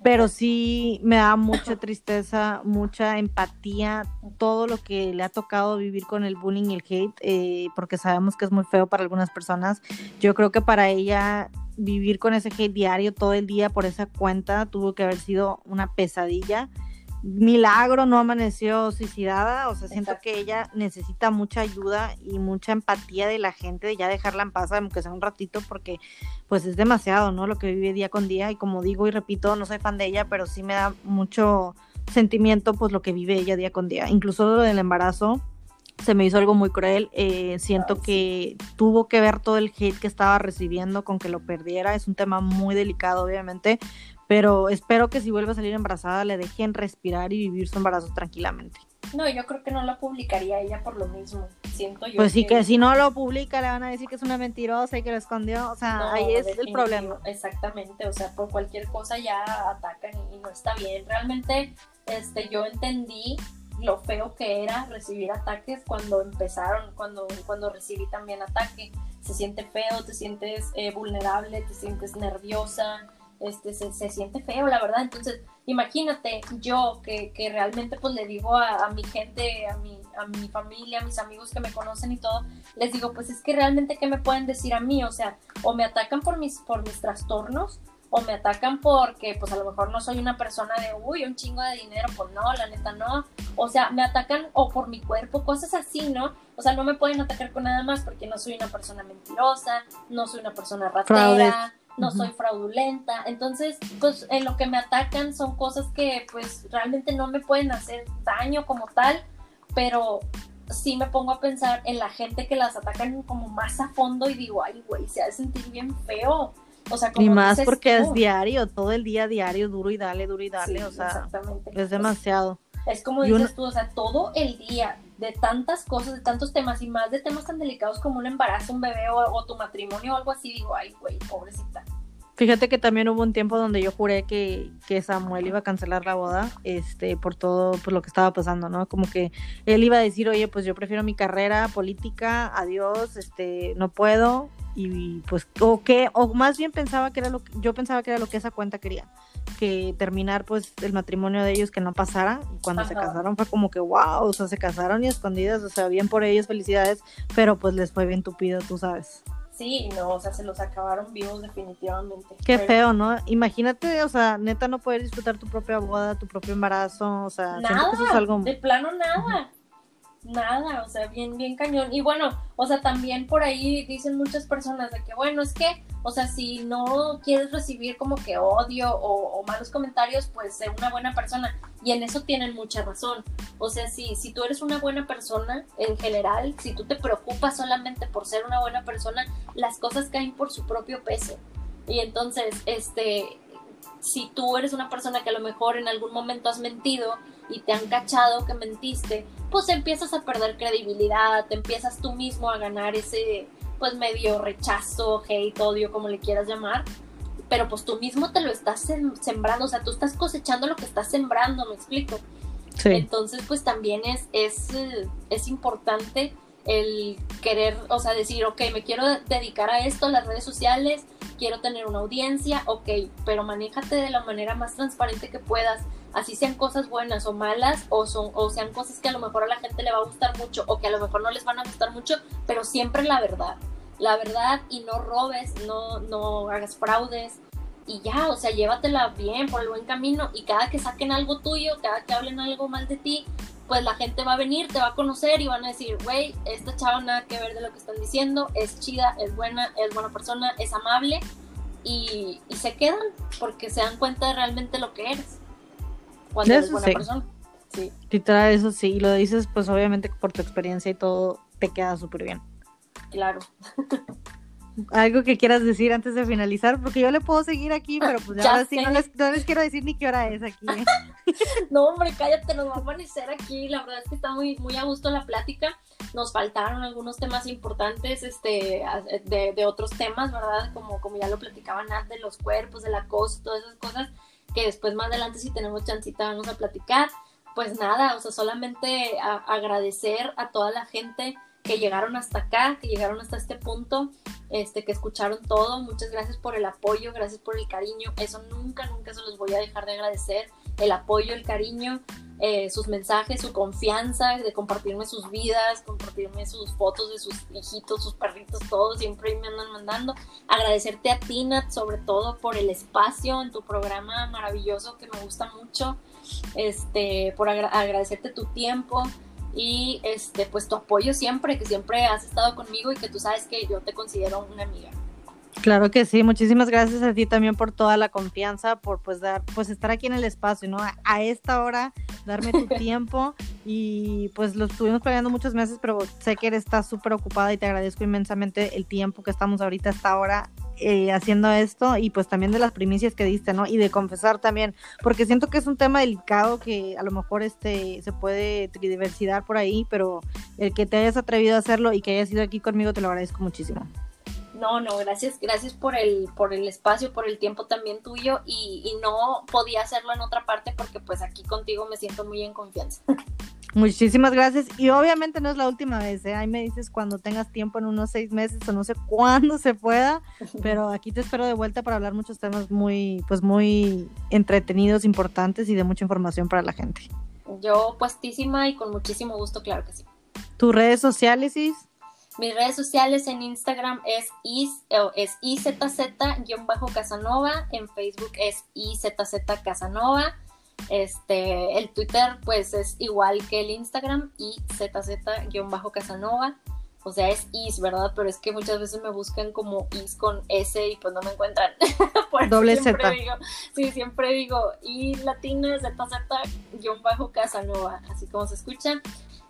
pero sí me da mucha tristeza, mucha empatía, todo lo que le ha tocado vivir con el bullying y el hate, eh, porque sabemos que es muy feo para algunas personas. Yo creo que para ella vivir con ese hate diario todo el día por esa cuenta tuvo que haber sido una pesadilla milagro no amaneció suicidada, o sea, siento que ella necesita mucha ayuda y mucha empatía de la gente, de ya dejarla en paz, aunque sea un ratito, porque pues es demasiado, ¿no? Lo que vive día con día y como digo y repito, no soy fan de ella, pero sí me da mucho sentimiento pues lo que vive ella día con día, incluso lo del embarazo. Se me hizo algo muy cruel. Eh, siento que tuvo que ver todo el hate que estaba recibiendo con que lo perdiera. Es un tema muy delicado, obviamente, pero espero que si vuelve a salir embarazada le dejen respirar y vivir su embarazo tranquilamente. No, yo creo que no lo publicaría ella por lo mismo, siento yo. Pues sí, que... si no lo publica le van a decir que es una mentirosa y que lo escondió, o sea, ahí es el problema. Exactamente, o sea, por cualquier cosa ya atacan y, no está bien. Realmente, este, yo entendí lo feo que era recibir ataques cuando empezaron, cuando, cuando recibí también ataque. Se siente feo, te sientes eh, vulnerable, te sientes nerviosa, este, se, siente feo, la verdad. Entonces, imagínate yo que, que realmente pues le digo a, mi gente, a mi, a mi familia, a mis amigos que me conocen y todo, les digo, pues es que realmente, ¿qué me pueden decir a mí? O sea, o me atacan por mis, por mis trastornos, o me atacan porque pues a lo mejor no soy una persona de, uy, un chingo de dinero, pues no, la neta no. O sea, me atacan o por mi cuerpo, cosas así, ¿no? O sea, no me pueden atacar con nada más porque no soy una persona mentirosa, no soy una persona ratera no soy fraudulenta. Entonces, pues en lo que me atacan son cosas que pues realmente no me pueden hacer daño como tal, pero sí me pongo a pensar en la gente que las atacan como más a fondo y digo, ay, güey, se ha de sentir bien feo. O sea, como y más porque es diario, todo el día diario, duro y dale, duro y dale, o sea, es demasiado. Es como dices tú, o sea, todo el día, de tantas cosas, de tantos temas y más de temas tan delicados como un embarazo, un bebé o, tu matrimonio o algo así, digo, ay, güey, pobrecita. Fíjate que también hubo un tiempo donde yo juré que, que, Samuel iba a cancelar la boda, este, por todo por lo que estaba pasando, ¿no? Como que él iba a decir, oye, pues yo prefiero mi carrera política, adiós, este, no puedo, y pues, o que, o más bien pensaba que era lo que, yo pensaba que era lo que esa cuenta quería, que terminar pues el matrimonio de ellos que no pasara, y cuando se casaron fue como que, wow, o sea, se casaron y escondidas, o sea, bien por ellos, felicidades, pero pues les fue bien tupido, tú sabes. Sí, no, o sea, se los acabaron vivos definitivamente. Qué feo, ¿no? Imagínate, o sea, neta no poder disfrutar tu propia boda, tu propio embarazo, o sea, nada, que eso es algo... de plano nada nada, o sea, bien, bien cañón. Y bueno, o sea, también por ahí dicen muchas personas de que, bueno, es que, o sea, si no quieres recibir como que odio o, malos comentarios, pues sé una buena persona. Y en eso tienen mucha razón. O sea, si, si tú eres una buena persona en general, si tú te preocupas solamente por ser una buena persona, las cosas caen por su propio peso. Y entonces, este, si tú eres una persona que a lo mejor en algún momento has mentido y te han cachado que mentiste, pues empiezas a perder credibilidad, te empiezas tú mismo a ganar ese pues medio rechazo, hate, odio, como le quieras llamar, pero pues tú mismo te lo estás sembrando, o sea, tú estás cosechando lo que estás sembrando, me explico. Entonces, pues también es, es, es importante el querer, o sea, decir, ok, me quiero dedicar a esto, las redes sociales, quiero tener una audiencia, ok, pero manéjate de la manera más transparente que puedas, así sean cosas buenas o malas, o, son, o sean cosas que a lo mejor a la gente le va a gustar mucho, o que a lo mejor no les van a gustar mucho, pero siempre la verdad, la verdad y no robes, no, no hagas fraudes, y ya, o sea, llévatela bien, por el buen camino, y cada que saquen algo tuyo, cada que hablen algo mal de ti, pues la gente va a venir, te va a conocer y van a decir, güey, esta chava nada que ver de lo que están diciendo, es chida, es buena, es buena persona, es amable y, se quedan porque se dan cuenta de realmente lo que eres cuando eres buena persona. Sí. Literal, eso sí, y lo dices pues obviamente por tu experiencia y todo te queda súper bien. Claro. algo que quieras decir antes de finalizar, porque yo le puedo seguir aquí, pero pues ya ahora sí no les, no les, quiero decir ni qué hora es aquí. ¿eh? no, hombre, cállate, nos va a amanecer aquí. La verdad es que está muy, muy a gusto la plática. Nos faltaron algunos temas importantes este, de, de otros temas, ¿verdad? Como, como ya lo platicaban antes, de los cuerpos, del acoso, todas esas cosas que después más adelante si tenemos chancita vamos a platicar. Pues nada, o sea, solamente agradecer a toda la gente que llegaron hasta acá, que llegaron hasta este punto este, que escucharon todo. Muchas gracias por el apoyo, gracias por el cariño. Eso nunca, nunca se los voy a dejar de agradecer. El apoyo, el cariño, eh, sus mensajes, su confianza, de compartirme sus vidas, compartirme sus fotos de sus hijitos, sus perritos, todos siempre me andan mandando. Agradecerte a Tina, sobre todo por el espacio en tu programa maravilloso que me gusta mucho. Este, por agradecerte tu tiempo y este, pues tu apoyo siempre, que siempre has estado conmigo y que tú sabes que yo te considero una amiga. Claro que sí, muchísimas gracias a ti también por toda la confianza, por pues dar, pues estar aquí en el espacio, ¿no? A, esta hora, darme tu tiempo y pues lo estuvimos planeando muchos meses, pero sé que eres estás súper ocupada y te agradezco inmensamente el tiempo que estamos ahorita hasta ahora eh, haciendo esto y pues también de las primicias que diste, ¿no? Y de confesar también, porque siento que es un tema delicado que a lo mejor este se puede tridiversidad por ahí, pero el que te hayas atrevido a hacerlo y que hayas ido aquí conmigo te lo agradezco muchísimo. No, no, gracias, gracias por el, por el espacio, por el tiempo también tuyo y, y no podía hacerlo en otra parte porque pues aquí contigo me siento muy en confianza. Muchísimas gracias y obviamente no es la última vez, ¿eh? ahí me dices cuando tengas tiempo en unos seis meses o no sé cuándo se pueda, pero aquí te espero de vuelta para hablar muchos temas muy, pues muy entretenidos, importantes y de mucha información para la gente. Yo puestísima y con muchísimo gusto, claro que sí. ¿Tus redes sociales, Is? Mis redes sociales en Instagram es, is, es izz-casanova, en Facebook es izz casanova, este, el Twitter pues es igual que el Instagram, izz-casanova, o sea, es is, ¿verdad? Pero es que muchas veces me buscan como is con S y pues no me encuentran. Doble Z. sí, siempre digo y latina zz-casanova, así como se escucha.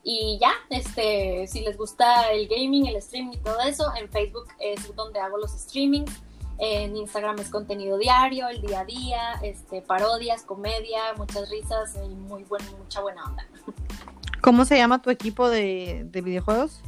Y ya, este, si les gusta el gaming, el streaming y todo eso, en Facebook es donde hago los streamings. En Instagram es contenido diario, el día a día, este, parodias, comedia, muchas risas y muy buen, mucha buena onda. ¿Cómo se llama tu equipo de, videojuegos?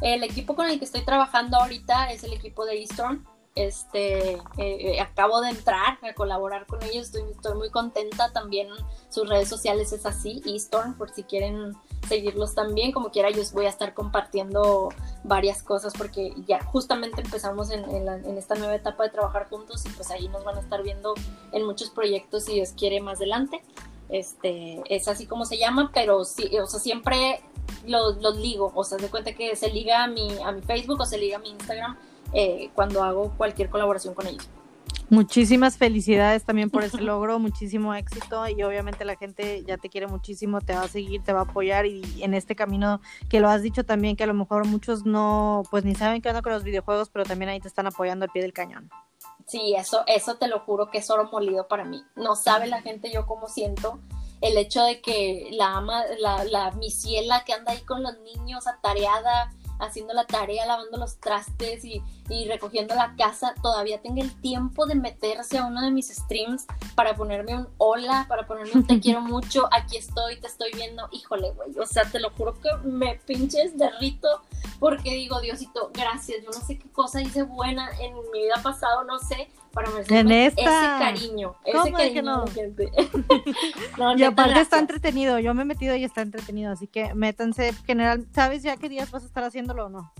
El equipo con el que estoy trabajando ahorita es el equipo de Eastern. Este, eh, eh, acabo de entrar a colaborar con ellos, estoy, estoy muy contenta. También sus redes sociales es así, Eastern, por si quieren seguirlos también. Como quiera, yo voy a estar compartiendo varias cosas porque ya justamente empezamos en, esta nueva etapa de trabajar juntos y pues ahí nos van a estar viendo en muchos proyectos si Dios quiere más adelante. Este, es así como se llama, pero sí, o sea, siempre los, los ligo, o sea, se cuenta que se liga a mi, a mi Facebook o se liga a mi Instagram eh, cuando hago cualquier colaboración con ellos. Muchísimas felicidades también por ese logro, muchísimo éxito y obviamente la gente ya te quiere muchísimo, te va a seguir, te va a apoyar y en este camino que lo has dicho también que a lo mejor muchos no pues ni saben qué onda con los videojuegos, pero también ahí te están apoyando al pie del cañón. Sí, eso eso te lo juro que es oro molido para mí. No sabe la gente yo cómo siento el hecho de que la ama la la misiela que anda ahí con los niños atareada haciendo la tarea, lavando los trastes y, recogiendo la casa, todavía tenga el tiempo de meterse a uno de mis streams para ponerme un hola, para ponerme un te quiero mucho, aquí estoy, te estoy viendo, híjole, güey, o sea, te lo juro que me pinches derrito porque digo, Diosito, gracias, yo no sé qué cosa hice buena en mi vida pasado, no sé, para merecerme ese cariño, ese cariño no? gente. y aparte está entretenido, yo me he metido y está entretenido, así que métanse, general, ¿sabes ya qué días vas a estar haciéndolo o no?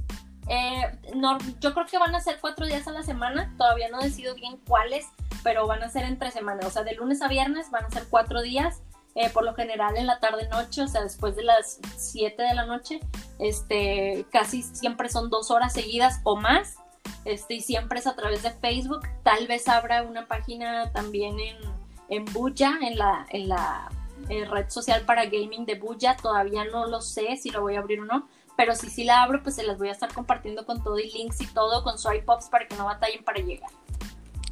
Eh, no, yo creo que van a ser cuatro días a la semana, todavía no decido bien cuáles, pero van a ser entre semanas, o sea, de lunes a viernes van a ser cuatro días, eh, por lo general en la tarde-noche, o sea, después de las 7 de la noche, este, casi siempre son dos horas seguidas o más, este, y siempre es a través de Facebook. Tal vez habrá una página también en, en Buya, en la, en la eh, red social para gaming de Buya. Todavía no lo sé si lo voy a abrir o no, pero si sí la abro, pues se las voy a estar compartiendo con todo y links y todo con swipe pops para que no batallen para llegar.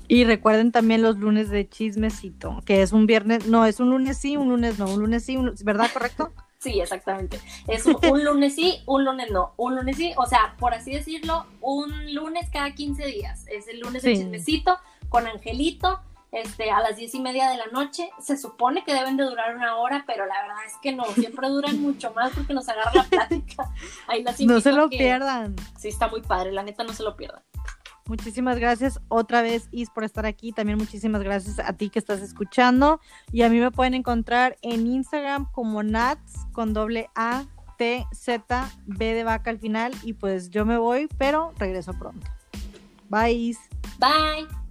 Y recuerden también los lunes de chismecito, que es un viernes, no, es un lunes sí, un lunes no, un lunes sí, ¿verdad? ¿Correcto? Sí, exactamente. Es un, lunes sí, un lunes no. Un lunes sí, o sea, por así decirlo, un lunes cada 15 días. Es el lunes de chismecito con Angelito, este, a las diez y media de la noche. Se supone que deben de durar una hora, pero la verdad es que no, siempre duran mucho más porque nos agarra la plática. Ahí las no se lo pierdan. Sí, está muy padre, la neta no se lo pierdan. Muchísimas gracias otra vez, Is, por estar aquí. También muchísimas gracias a ti que estás escuchando. Y a mí me pueden encontrar en Instagram como Nats con doble A, T, Z, B de vaca al final. Y pues yo me voy, pero regreso pronto. Bye. Bye.